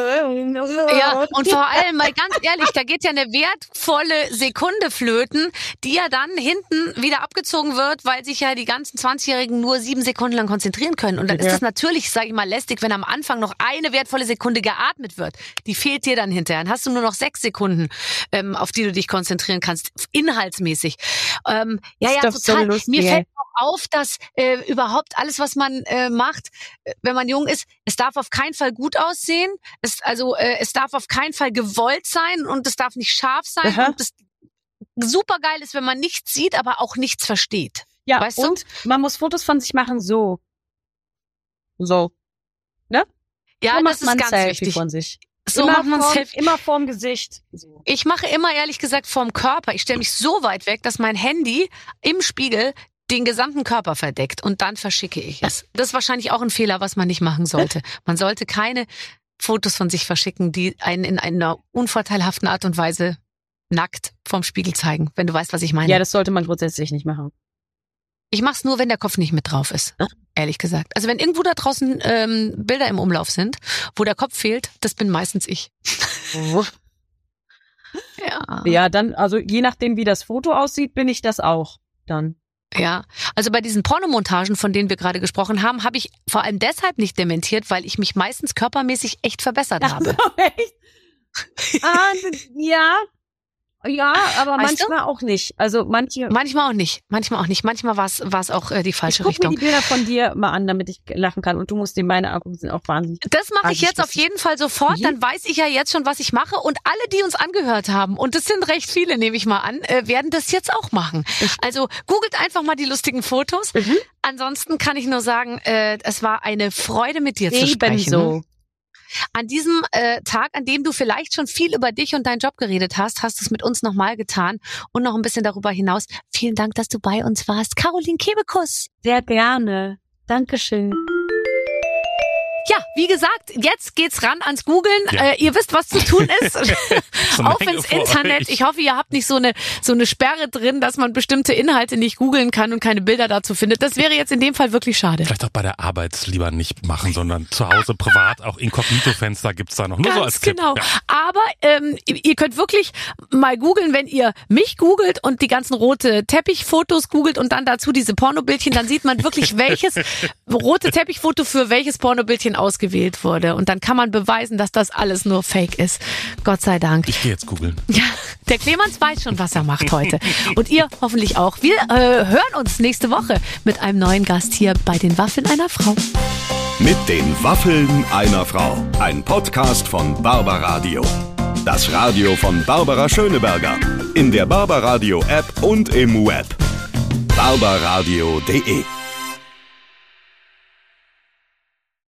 Ja, und vor allem, mal ganz ehrlich, da geht ja eine wertvolle Sekunde flöten, die ja dann hinten wieder abgezogen wird, weil sich ja die ganzen 20-Jährigen nur sieben Sekunden lang konzentrieren können. Und dann ist Ja. es natürlich, sage ich mal, lästig, wenn am Anfang noch eine wertvolle Sekunde geatmet wird. Die fehlt dir dann hinterher. Dann hast du nur noch sechs Sekunden, ähm, auf die du dich konzentrieren kannst, inhaltsmäßig. Ähm, ja, Ist ja, doch so total. lustig, Mir fällt auch auf, dass äh, überhaupt alles, was man äh, macht, äh, wenn man jung ist, es darf auf keinen Fall gut aussehen. Es, also äh, es darf auf keinen Fall gewollt sein und es darf nicht scharf sein. Aha. Und das super geil ist, wenn man nichts sieht, aber auch nichts versteht. Ja, Weißt du? und man muss Fotos von sich machen, so. So. Ja, so das macht ist ganz Selfie wichtig. von sich. So immer macht man vorm, Selfie. Immer vorm Gesicht. So. Ich mache immer ehrlich gesagt vorm Körper. Ich stelle mich so weit weg, dass mein Handy im Spiegel den gesamten Körper verdeckt und dann verschicke ich es. Das ist wahrscheinlich auch ein Fehler, was man nicht machen sollte. Man sollte keine Fotos von sich verschicken, die einen in einer unvorteilhaften Art und Weise nackt vorm Spiegel zeigen, wenn du weißt, was ich meine. Ja, das sollte man grundsätzlich nicht machen. Ich mach's nur, wenn der Kopf nicht mit drauf ist. Ehrlich gesagt. Also wenn irgendwo da draußen ähm, Bilder im Umlauf sind, wo der Kopf fehlt, das bin meistens ich. Ja. Ja, dann, also je nachdem, wie das Foto aussieht, bin ich das auch. Dann. Ja, also bei diesen Pornomontagen, von denen wir gerade gesprochen haben, habe ich vor allem deshalb nicht dementiert, weil ich mich meistens körpermäßig echt verbessert habe. Echt? ah, ja. Ja, aber Weißt du? manchmal auch nicht. Also manche. Manchmal auch nicht, manchmal auch nicht. Manchmal war es auch äh, die Ich falsche guck mir Richtung. die Bilder von dir mal an, damit ich lachen kann. Und du musst dir meine angucken, sind auch wahnsinnig. Das mache ich jetzt auf jeden Fall sofort. Mhm. Dann weiß ich ja jetzt schon, was ich mache. Und alle, die uns angehört haben, und das sind recht viele, nehme ich mal an, äh, werden das jetzt auch machen. Also googelt einfach mal die lustigen Fotos. Mhm. Ansonsten kann ich nur sagen, äh, es war eine Freude, mit dir zu sprechen. Ebenso. An diesem äh, Tag, an dem du vielleicht schon viel über dich und deinen Job geredet hast, hast du es mit uns nochmal getan und noch ein bisschen darüber hinaus. Vielen Dank, dass du bei uns warst. Caroline Kebekus. Sehr gerne. Dankeschön. Ja, wie gesagt, jetzt geht's ran ans Googeln. Ja. Äh, ihr wisst, was zu tun ist. Auf Menge ins Internet. Ich hoffe, ihr habt nicht so eine so eine Sperre drin, dass man bestimmte Inhalte nicht googeln kann und keine Bilder dazu findet. Das wäre jetzt in dem Fall wirklich schade. Vielleicht auch bei der Arbeit lieber nicht machen, sondern zu Hause privat, auch Inkognito-Fenster gibt's da noch. Nur so als Ganz genau. Tipp. Ja. Aber ähm, ihr könnt wirklich mal googeln, wenn ihr mich googelt und die ganzen rote Teppichfotos googelt und dann dazu diese Pornobildchen, dann sieht man wirklich, welches rote Teppichfoto für welches Pornobildchen ausgewählt wurde. Und dann kann man beweisen, dass das alles nur Fake ist. Gott sei Dank. Ich gehe jetzt googeln. Ja, der Clemens weiß schon, was er macht heute. Und ihr hoffentlich auch. Wir äh, hören uns nächste Woche mit einem neuen Gast hier bei den Waffeln einer Frau. Mit den Waffeln einer Frau. Ein Podcast von Barbaradio. Das Radio von Barbara Schöneberger. In der Barbaradio App und im Web. barbaradio.de